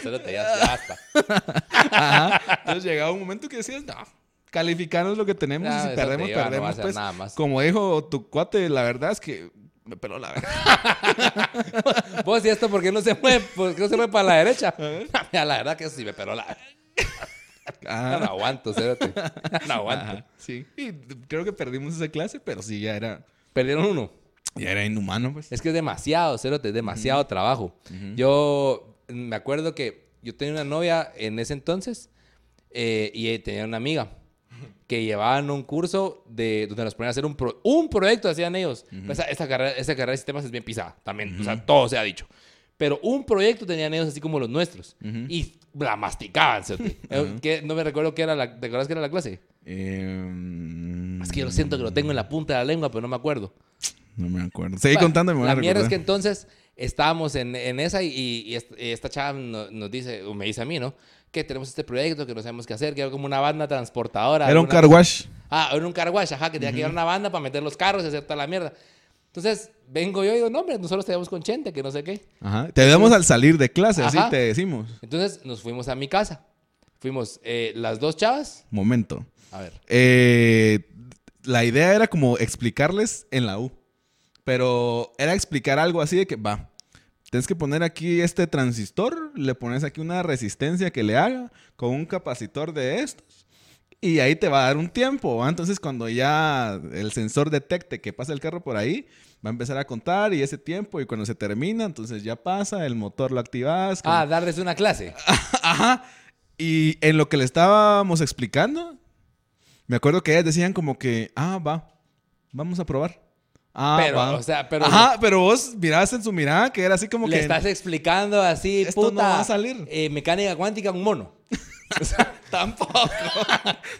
cerote, ya, ya basta. Ajá. Entonces llegaba un momento que decías, no, calificarnos lo que tenemos y si perdemos, lleva, no perdemos. hacer pues, nada más. como dijo tu cuate, la verdad es que me peló la verga. Vos, ¿y esto por qué no se mueve? ¿Por qué no se mueve para la derecha? Mira, la verdad que sí me peló la verga. Ajá. No aguanto, cerote. No aguanto. Ajá, sí. Y creo que perdimos esa clase, pero sí, ya era, Perdieron uno. ya era inhumano, pues. Es que es demasiado, cerote, es demasiado trabajo. Yo me acuerdo que yo tenía una novia en ese entonces eh, y tenía una amiga que llevaban un curso de donde nos ponían a hacer un, pro- un proyecto, hacían ellos. esa, esa carrera, esa carrera de sistemas es bien pisada también, o sea, todo se ha dicho. Pero un proyecto tenían ellos así como los nuestros y la masticaban, que No me recuerdo qué era la, ¿te acuerdas qué era la clase? Eh, Es que yo lo siento que lo tengo en la punta de la lengua, pero no me acuerdo. No me acuerdo. Seguí Bueno, contando y me voy La a mierda es que entonces estábamos en, en esa y, y esta, y esta chava no- nos, dice, o me dice a mí, ¿no? Que tenemos este proyecto, que no sabemos qué hacer, que era como una banda transportadora. Era un car wash. Ah, era un car wash, ajá, que tenía que llevar una banda para meter los carros y hacer toda la mierda. Entonces, vengo yo y digo, no, hombre, nosotros teníamos con Chente, que no sé qué. Ajá. Te ayudamos al salir de clase, así te decimos. Entonces, nos fuimos a mi casa. Fuimos eh, las dos chavas. Momento. A ver. Eh, la idea era como explicarles en la U. Pero era explicar algo así de que, va, tienes que poner aquí este transistor, le pones aquí una resistencia que le haga con un capacitor de estos. Y ahí te va a dar un tiempo. ¿va? Entonces, cuando ya el sensor detecte que pasa el carro por ahí, va a empezar a contar y ese tiempo, y cuando se termina, entonces ya pasa, el motor lo activas. Ah, darles una clase. Ajá. Y en lo que le estábamos explicando, me acuerdo que ellas decían como que, ah, va, vamos a probar. Ah, pero, va. o sea, pero Ajá, pero vos mirabas en su mirada que era así como le que. estás explicando así, Esto no puta, va a salir. eh, mecánica cuántica un mono. O sea, tampoco.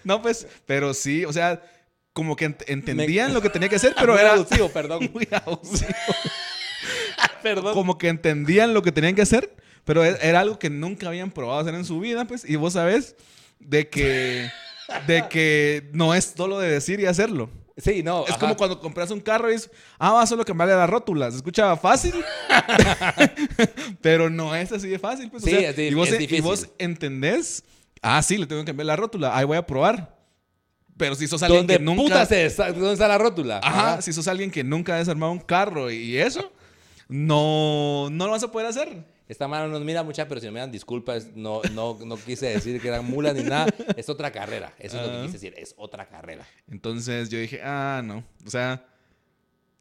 No, pues, pero sí, o sea, como que ent- entendían lo que tenía que hacer, pero Muy era. abusivo, perdón. Muy abusivo. Perdón. Como que entendían lo que tenían que hacer, pero e- era algo que nunca habían probado hacer en su vida, pues. Y vos sabés de que. De que no es solo de decir y hacerlo. Sí, no. Es ajá. como cuando compras un carro y es, ah, va solo cambiarle la rótula. Se escuchaba fácil, pero no es así de fácil. Pues, o Sí, sea, es y, vos, es y difícil. vos entendés, ah, sí, le tengo que cambiar la rótula, ahí voy a probar. Pero si sos alguien ¿Dónde que nunca... puta se desa- ¿Dónde está la rótula? Ajá, si sos alguien que nunca ha desarmado un carro y eso, no, no lo vas a poder hacer. Esta mano nos mira mucha, pero si me dan disculpas, no, no, no quise decir que eran mulas ni nada. Es otra carrera. Eso es lo que Ajá. quise decir. Es otra carrera. Entonces yo dije, ah, no. O sea,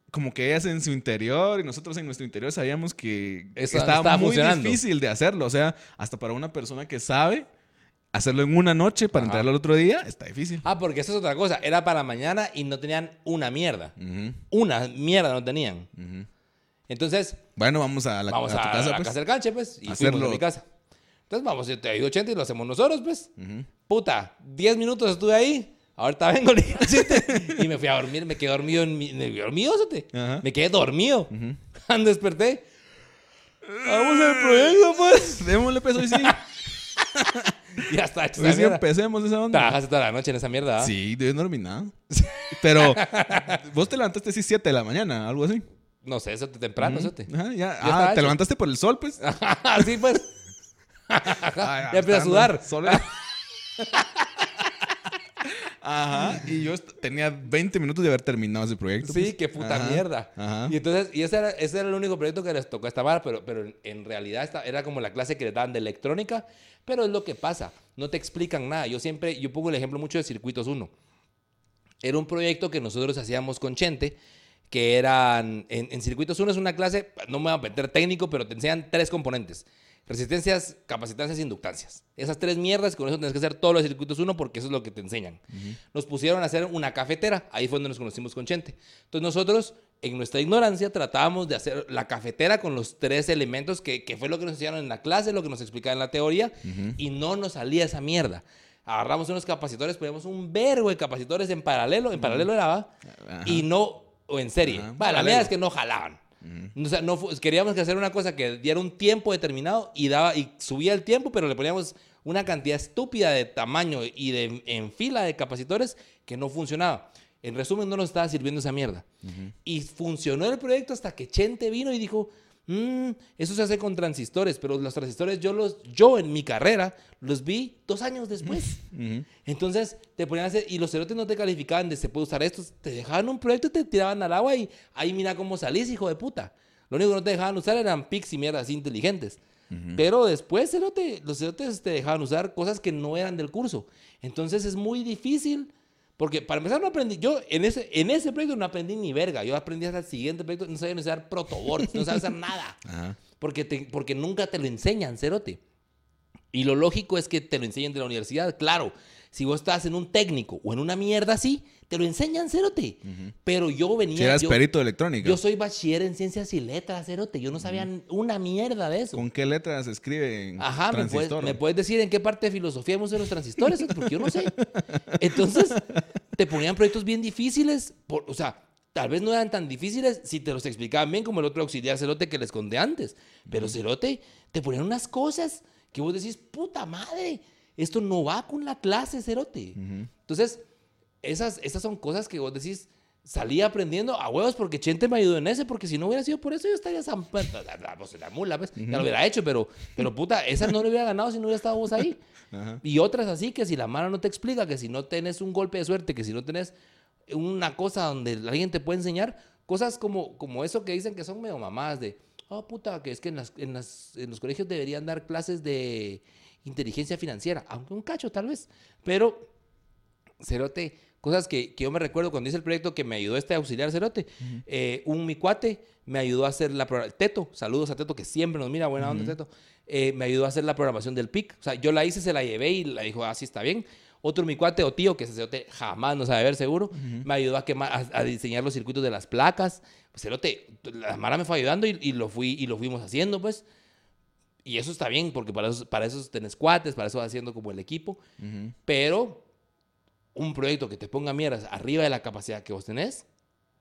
como que ellas en su interior y nosotros en nuestro interior sabíamos que Eso estaba, estaba muy difícil de hacerlo. O sea, hasta para una persona que sabe hacerlo en una noche para Ajá. entregarlo al otro día, está difícil. Ah, porque eso es otra cosa. Era para mañana y no tenían una mierda. Ujú, Una mierda no tenían. ujú. Entonces, Bueno, vamos a, la, vamos a a, tu casa, la pues. casa del canche, pues. Y Hacerlo. a mi casa. Entonces, vamos, yo te ayudo 80 y lo hacemos nosotros, pues. Ujú. Puta, 10 minutos estuve ahí. Ahorita vengo le y me fui a dormir, me quedé dormido en mi. Me quedé dormido. Me quedé dormido. Cuando desperté. Vamos al proyecto, pues. Démosle peso y sí. Ya está hecho Hoy esa empecemos esa onda. Trabajaste toda la noche en esa mierda, ¿ah? Sí, yo no dormí nada. Pero vos te levantaste así 7 de la mañana, algo así. No sé, eso te temprano, eso te. Ajá, ya. Ah, te hecho. levantaste por el sol, pues. Así pues. Ah, ya empecé a sudar. sol- Ajá. Y yo tenía 20 minutos de haber terminado ese proyecto. Sí, pues. qué puta Ajá, mierda. Ajá. Y entonces, y ese era, ese era el único proyecto que les tocó esta vara, pero, pero en, en realidad esta, era como la clase que les daban de electrónica, pero es lo que pasa, no te explican nada. Yo siempre, yo pongo el ejemplo mucho de Circuitos 1. Era un proyecto que nosotros hacíamos con Chente, que eran, en, en Circuitos 1 es una clase, no me voy a meter técnico, pero te enseñan tres componentes. Resistencias, capacitancias e inductancias. Esas tres mierdas, con eso tienes que hacer todos los circuitos 1 porque eso es lo que te enseñan. Nos pusieron a hacer una cafetera, ahí fue donde nos conocimos con Chente. Entonces nosotros, en nuestra ignorancia, tratábamos de hacer la cafetera con los tres elementos que, que fue lo que nos enseñaron en la clase, lo que nos explicaban en la teoría, y no nos salía esa mierda. Agarramos unos capacitores, poníamos un vergo de capacitores en paralelo, en paralelo era, y no, o en serie. Ajá, la mierda es que no jalaban. O sea, no, queríamos que hacer una cosa que diera un tiempo determinado y daba y subía el tiempo, pero le poníamos una cantidad estúpida de tamaño y de en fila de capacitores que no funcionaba. En resumen, no nos estaba sirviendo esa mierda. Y funcionó el proyecto hasta que Chente vino y dijo, "Mm, eso se hace con transistores, pero los transistores yo los, yo en mi carrera los vi dos años después. Entonces te ponían a hacer, y los cerotes no te calificaban de se puede usar esto, te dejaban un proyecto y te tiraban al agua y ahí mira cómo salís, hijo de puta. Lo único que no te dejaban usar eran pics y mierdas inteligentes. Pero después cerote, los cerotes te dejaban usar cosas que no eran del curso. Entonces es muy difícil, porque para empezar no aprendí, yo en ese, en ese proyecto no aprendí ni verga, yo aprendí hasta el siguiente proyecto, no sabía ni usar protoboards, no sabía hacer nada. Ajá. Porque, te- porque nunca te lo enseñan, cerote. Y lo lógico es que te lo enseñen de la universidad. Claro, si vos estás en un técnico o en una mierda así, te lo enseñan, cerote. Pero yo venía... Si eras yo, perito de electrónica. yo soy bachiller en ciencias y letras, cerote. Yo no sabía una mierda de eso. ¿Con qué letras se escribe en Ajá, ¿me puedes, me puedes decir en qué parte de filosofía hemos de los transistores? Porque yo no sé. Entonces, te ponían proyectos bien difíciles. por- o sea, tal vez no eran tan difíciles si te los explicaban bien como el otro auxiliar cerote que les conté antes. Pero cerote, te ponían unas cosas que vos decís, puta madre, esto no va con la clase cerote. Entonces, esas, esas son cosas que vos decís, salí aprendiendo a huevos porque Chente me ayudó en ese, porque si no hubiera sido por eso yo estaría zam- pues, la mula, pues, ya lo hubiera hecho, pero, pero puta, esa no lo hubiera ganado si no hubiera estado vos ahí. Ajá. Y otras así que si la mano no te explica, que si no tenés un golpe de suerte, que si no tenés una cosa donde alguien te puede enseñar, cosas como, como eso que dicen que son medio mamás de, oh puta, que es que en, las, en, las- en los colegios deberían dar clases de inteligencia financiera, aunque un cacho tal vez, pero Cerote, cosas que, que yo me recuerdo cuando hice el proyecto que me ayudó este auxiliar Cerote. Eh, un mi cuate me ayudó a hacer la programación. Teto, saludos a Teto que siempre nos mira, buena onda Teto. Eh, me ayudó a hacer la programación del PIC. O sea, yo la hice, se la llevé y la dijo, así está bien. Otro mi cuate o tío, que ese cerote jamás no sabe ver seguro, me ayudó a, quemar, a, a diseñar los circuitos de las placas. Pues, cerote, la Mara me fue ayudando y, y lo, fui, y lo fuimos haciendo, pues. Y eso está bien, porque para eso, para eso tenés cuates, para eso vas haciendo como el equipo. Pero un proyecto que te ponga mierdas arriba de la capacidad que vos tenés,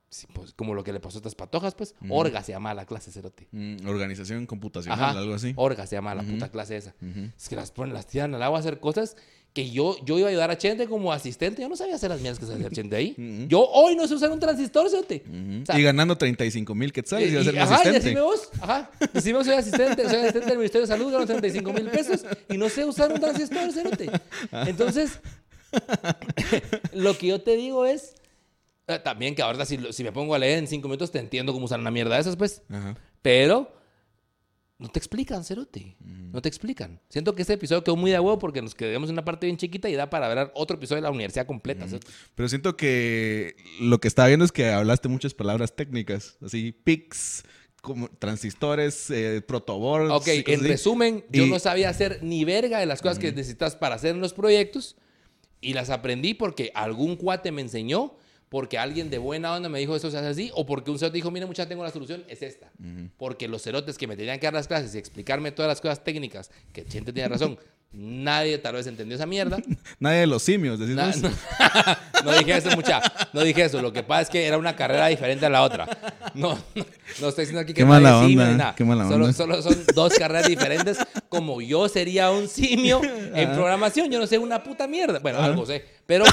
sí, pues, como lo que le pasó a estas patojas, pues, Orga se llama la clase cerote. Mm, organización computacional, Ajá, algo así. Orga se llama la puta clase esa. Es que las ponen, las tiran al agua a hacer cosas que yo, yo iba a ayudar a Chente como asistente. Yo no sabía hacer las mierdas que sabía hacer Chente ahí. Yo hoy no sé usar un transistor, cerote. Ujú. O sea, y ganando 35 mil quetzales y, y- a ser ajá, y asistente. decime vos, ajá, decime vos, soy asistente, soy asistente del Ministerio de Salud, gano 35 mil pesos y no sé usar un transistor, cerote. Entonces, lo que yo te digo es, eh, también que ahora si, me pongo a leer en 5 minutos te entiendo cómo usar una mierda de esas, pues, Ajá. pero no te explican, cerote, no te explican. Siento que este episodio quedó muy de huevo porque nos quedamos en una parte bien chiquita y da para ver otro episodio de la universidad completa, cerote. Pero siento que lo que estaba viendo es que hablaste muchas palabras técnicas, así PICs, como transistores, eh, protoboards. Ok, en así. resumen, yo Y- no sabía hacer ni verga de las cosas que necesitas para hacer en los proyectos y las aprendí porque algún cuate me enseñó, porque alguien de buena onda me dijo eso se hace así, o porque un cerote dijo, mira muchacha, tengo la solución, es esta. Porque los cerotes que me tenían que dar las clases y explicarme todas las cosas técnicas, que Chente tiene razón, nadie tal vez entendió esa mierda. Nadie de los simios, decís Na- no, no dije eso, mucha. No dije eso. Lo que pasa es que era una carrera diferente a la otra. No, no, no estoy diciendo aquí que Qué mala es simio onda, ni nada. qué mala solo, onda. solo son dos carreras diferentes. Como yo sería un simio en programación, yo no sé una puta mierda. Bueno, algo sé. Pero,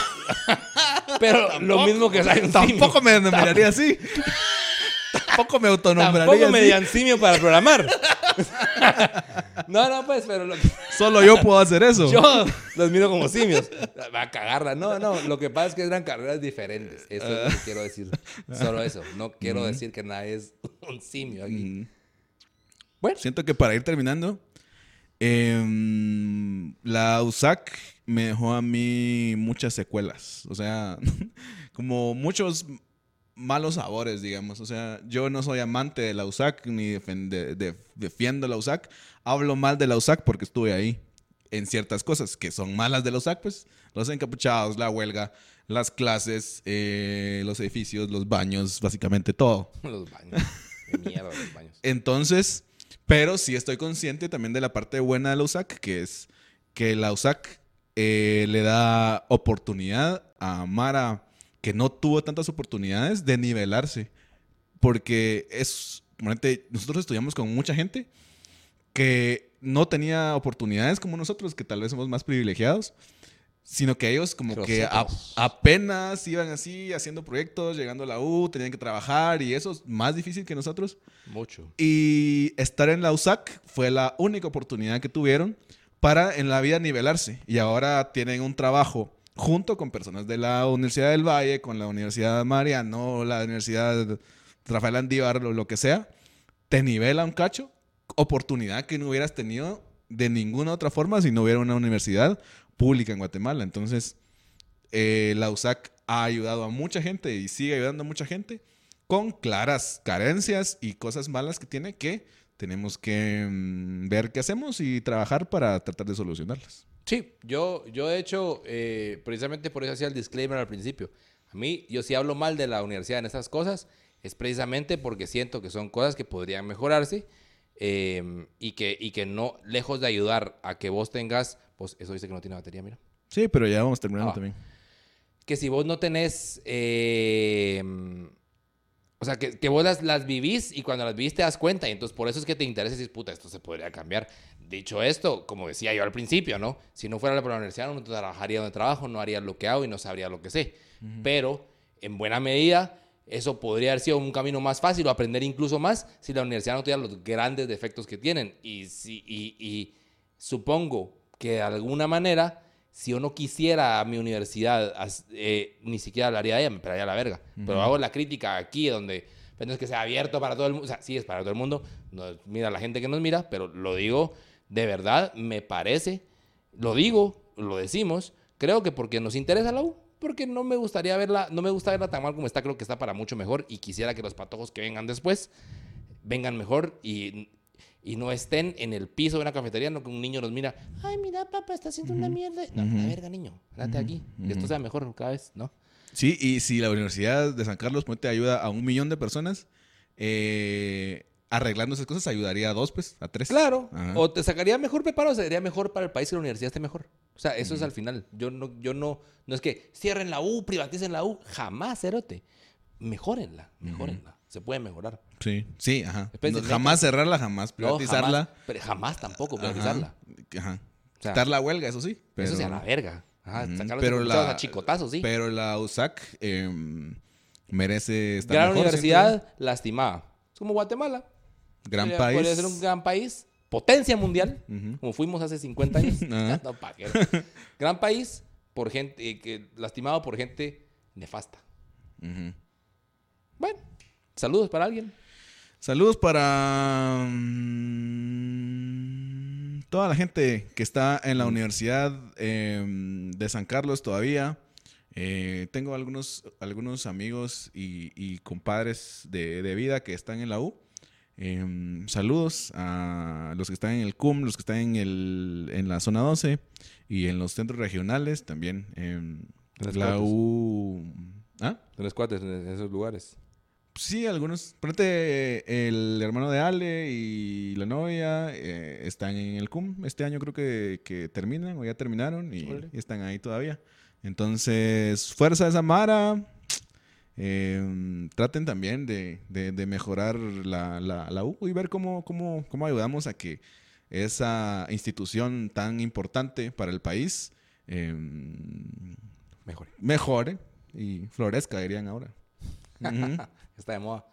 pero lo mismo que simio. Tampoco me nombraría así. Tampoco me autonombraría Tampoco me digan simio para programar. no, no, pues, pero lo que- Solo yo puedo hacer eso. Yo los miro como simios. Va a cagarla. No, no. Lo que pasa es que eran carreras diferentes. Eso es lo que quiero decir. Solo eso. No quiero decir que nadie es un simio aquí. Mm. Bueno, Siento que para ir terminando, em, la USAC me dejó a mí muchas secuelas. O sea, como muchos malos sabores, digamos. O sea, yo no soy amante de la USAC ni defen- de- de- defiendo la USAC. Hablo mal de la USAC porque estuve ahí en ciertas cosas que son malas de la USAC, pues los encapuchados, la huelga, las clases, eh, los edificios, los baños, básicamente todo. los baños. Qué mierda los baños. Entonces, pero sí estoy consciente también de la parte buena de la USAC, que es que la USAC eh, le da oportunidad a Mara que no tuvo tantas oportunidades de nivelarse. Porque es, nosotros estudiamos con mucha gente que no tenía oportunidades como nosotros, que tal vez somos más privilegiados, sino que ellos como que a- apenas iban así haciendo proyectos, llegando a la U, tenían que trabajar y eso es más difícil que nosotros. Mucho. Y estar en la USAC fue la única oportunidad que tuvieron para en la vida nivelarse. Y ahora tienen un trabajo junto con personas de la Universidad del Valle, con la Universidad Mariano, la Universidad Rafael Andívar lo que sea. Te nivela un cacho, oportunidad que no hubieras tenido de ninguna otra forma si no hubiera una universidad pública en Guatemala. Entonces, eh, la USAC ha ayudado a mucha gente y sigue ayudando a mucha gente con claras carencias y cosas malas que tiene que tenemos que mm, ver qué hacemos y trabajar para tratar de solucionarlas. Sí, yo, yo de hecho, eh, precisamente por eso hacía el disclaimer al principio. A mí, yo si hablo mal de la universidad en estas cosas, es precisamente porque siento que son cosas que podrían mejorarse eh, y, que, y que no, lejos de ayudar a que vos tengas, pues eso dice que no tiene batería, mira. Sí, pero ya vamos terminando Ah. también. que si vos no tenés, eh, o sea, que, que vos las, las vivís y cuando las vivís te das cuenta y entonces por eso es que te interesa dices, puta, esto se podría cambiar. Dicho esto, como decía yo al principio, ¿no? Si no fuera por la universidad no trabajaría donde trabajo, no haría lo que hago y no sabría lo que sé. Pero en buena medida eso podría haber sido un camino más fácil o aprender incluso más si la universidad no tuviera los grandes defectos que tienen. Y, si, y, y supongo que de alguna manera si yo no quisiera a mi universidad, eh, ni siquiera hablaría de ella, me pelaría la verga. Pero hago la crítica aquí, donde pues, no es que sea abierto para todo el mundo. O sea, sí es para todo el mundo. No, mira la gente que nos mira, pero lo digo de verdad, me parece. Lo digo, lo decimos. Creo que porque nos interesa la U. Porque no me gustaría verla, no me gusta verla tan mal como está. Creo que está para mucho mejor. Y quisiera que los patojos que vengan después vengan mejor y y no estén en el piso de una cafetería, no que un niño nos mira, ay, mira, papá, está haciendo una mierda. No, la verga, niño, date aquí, que esto sea mejor cada vez, ¿no? Sí, y si la Universidad de San Carlos te ayuda a un millón de personas, eh, arreglando esas cosas ayudaría a dos, pues, a tres. Claro. Ajá. O te sacaría mejor preparo, o sería mejor para el país que la universidad esté mejor. O sea, eso es al final. Yo no, yo no, no es que cierren la U, privaticen la U. Jamás, cerote. Mejórenla, mejórenla. Se puede mejorar. Sí, sí, ajá. No, jamás cerrarla, jamás No, privatizarla. jamás, pero jamás tampoco Ajá, privatizarla. Ajá. O sea, Quitar la huelga, eso sí. Pero, Eso sí a la verga. Ajá, Ujú, sacar pero la- a chicotazos, sí. Pero la USAC em, merece estar Gran mejor, universidad lastimada. Es como Guatemala. Gran Podría- país. Podría ser un gran país. Potencia mundial. Como fuimos hace 50 años. Ajá. No, gran país por gente eh, que, lastimado por gente nefasta. Bueno, saludos para alguien. Saludos para mm, toda la gente que está en la Universidad em, de San Carlos todavía. Eh, tengo algunos, algunos amigos y, y compadres de, de vida que están en la U. Em, saludos a los que están en el CUM, los que están en, el, en la zona 12 y en los centros regionales también. em, la cuates. U... ¿Ah? Los cuates en esos lugares. Sí, algunos. Ponete, el hermano de Ale y la novia eh, están en el CUM. Este año creo que, que terminan o ya terminaron y, están ahí todavía. Entonces, fuerza de Samara. Eh, traten también de, de- de mejorar la, la, la U y ver cómo, cómo, cómo ayudamos a que esa institución tan importante para el país eh, Mejor. mejore y florezca, dirían ahora. Ujú. Está de moda.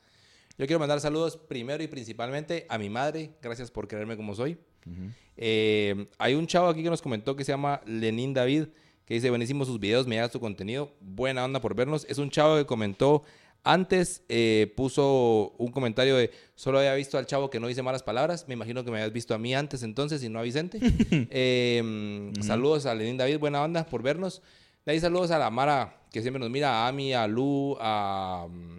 Yo quiero mandar saludos primero y principalmente a mi madre. Gracias por quererme como soy. Eh, hay un chavo aquí que nos comentó que se llama Lenín David, que dice, buenísimos sus videos, me da su contenido, buena onda por vernos. Es un chavo que comentó antes, eh, puso un comentario de, solo había visto al chavo que no dice malas palabras, me imagino que me habías visto a mí antes entonces y no a Vicente. Eh, Saludos a Lenín David, buena onda por vernos. De ahí saludos a la Mara, que siempre nos mira, a Ami, a Lu, a, mm,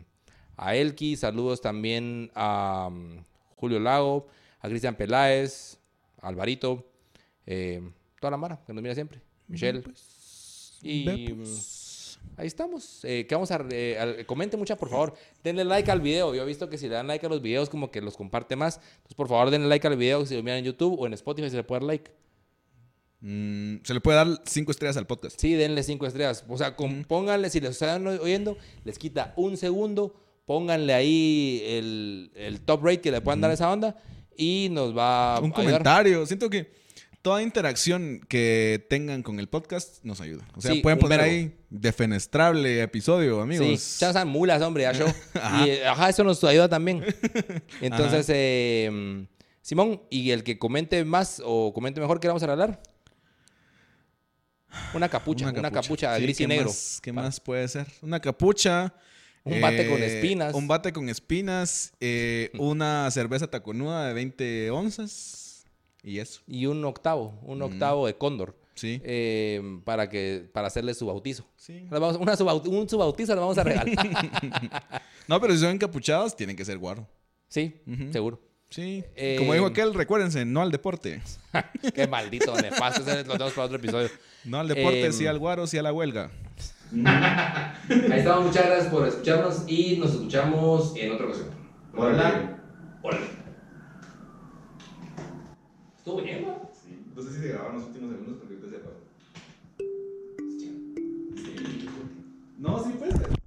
a Elki, saludos también a mm, Julio Lago, a Cristian Peláez, a Alvarito, eh, toda la Mara que nos mira siempre, Michelle. y Ve, pues. mm, ahí estamos. Eh, que vamos a, eh, al- comenten mucha, por favor. Denle like al video. Yo he visto que si le dan like a los videos, como que los comparte más. Entonces, por favor, denle like al video si lo miran en YouTube o en Spotify se le puede dar like. Mm, se le puede dar cinco estrellas al podcast. Sí, denle cinco estrellas. O sea, con- pónganle, si les están oyendo, les quita un segundo. Pónganle ahí el, el top rate que le puedan dar a esa onda y nos va a Un ayudar. comentario. Siento que toda interacción que tengan con el podcast nos ayuda. O sea, Sí, pueden poner verbo. ahí defenestrable episodio, amigos. Sí, chance mulas, hombre, ya show. Y eh, ajá, eso nos ayuda también. Entonces, eh, Simón, y el que comente más o comente mejor, ¿qué le vamos a regalar? Una capucha, una capucha, Sí, gris y ¿qué negro. Más, ¿Qué más puede ser? Una capucha. Un bate eh, con espinas. Un bate con espinas. eh, una cerveza taconuda de 20 onzas. Y eso. Y un octavo, un octavo de cóndor. Sí. eh, para que para hacerle su bautizo. Sí. Vamos- una subau- un su bautizo le vamos a regalar. No, pero si son encapuchados, tienen que ser guaro. sí, seguro. Sí. Eh, Como dijo aquel, recuérdense, no al deporte. Qué maldito nefasto. Lo tenemos para otro episodio. No al deporte, sí al guaro, sí a la huelga. Ahí estamos, muchas gracias por escucharnos y nos escuchamos en otra ocasión. Hola. Hola. ¿Estuvo bien, güey? Sí. No sé si se grabaron los últimos segundos porque ahorita se apagó. Sí. No, sí puede ser.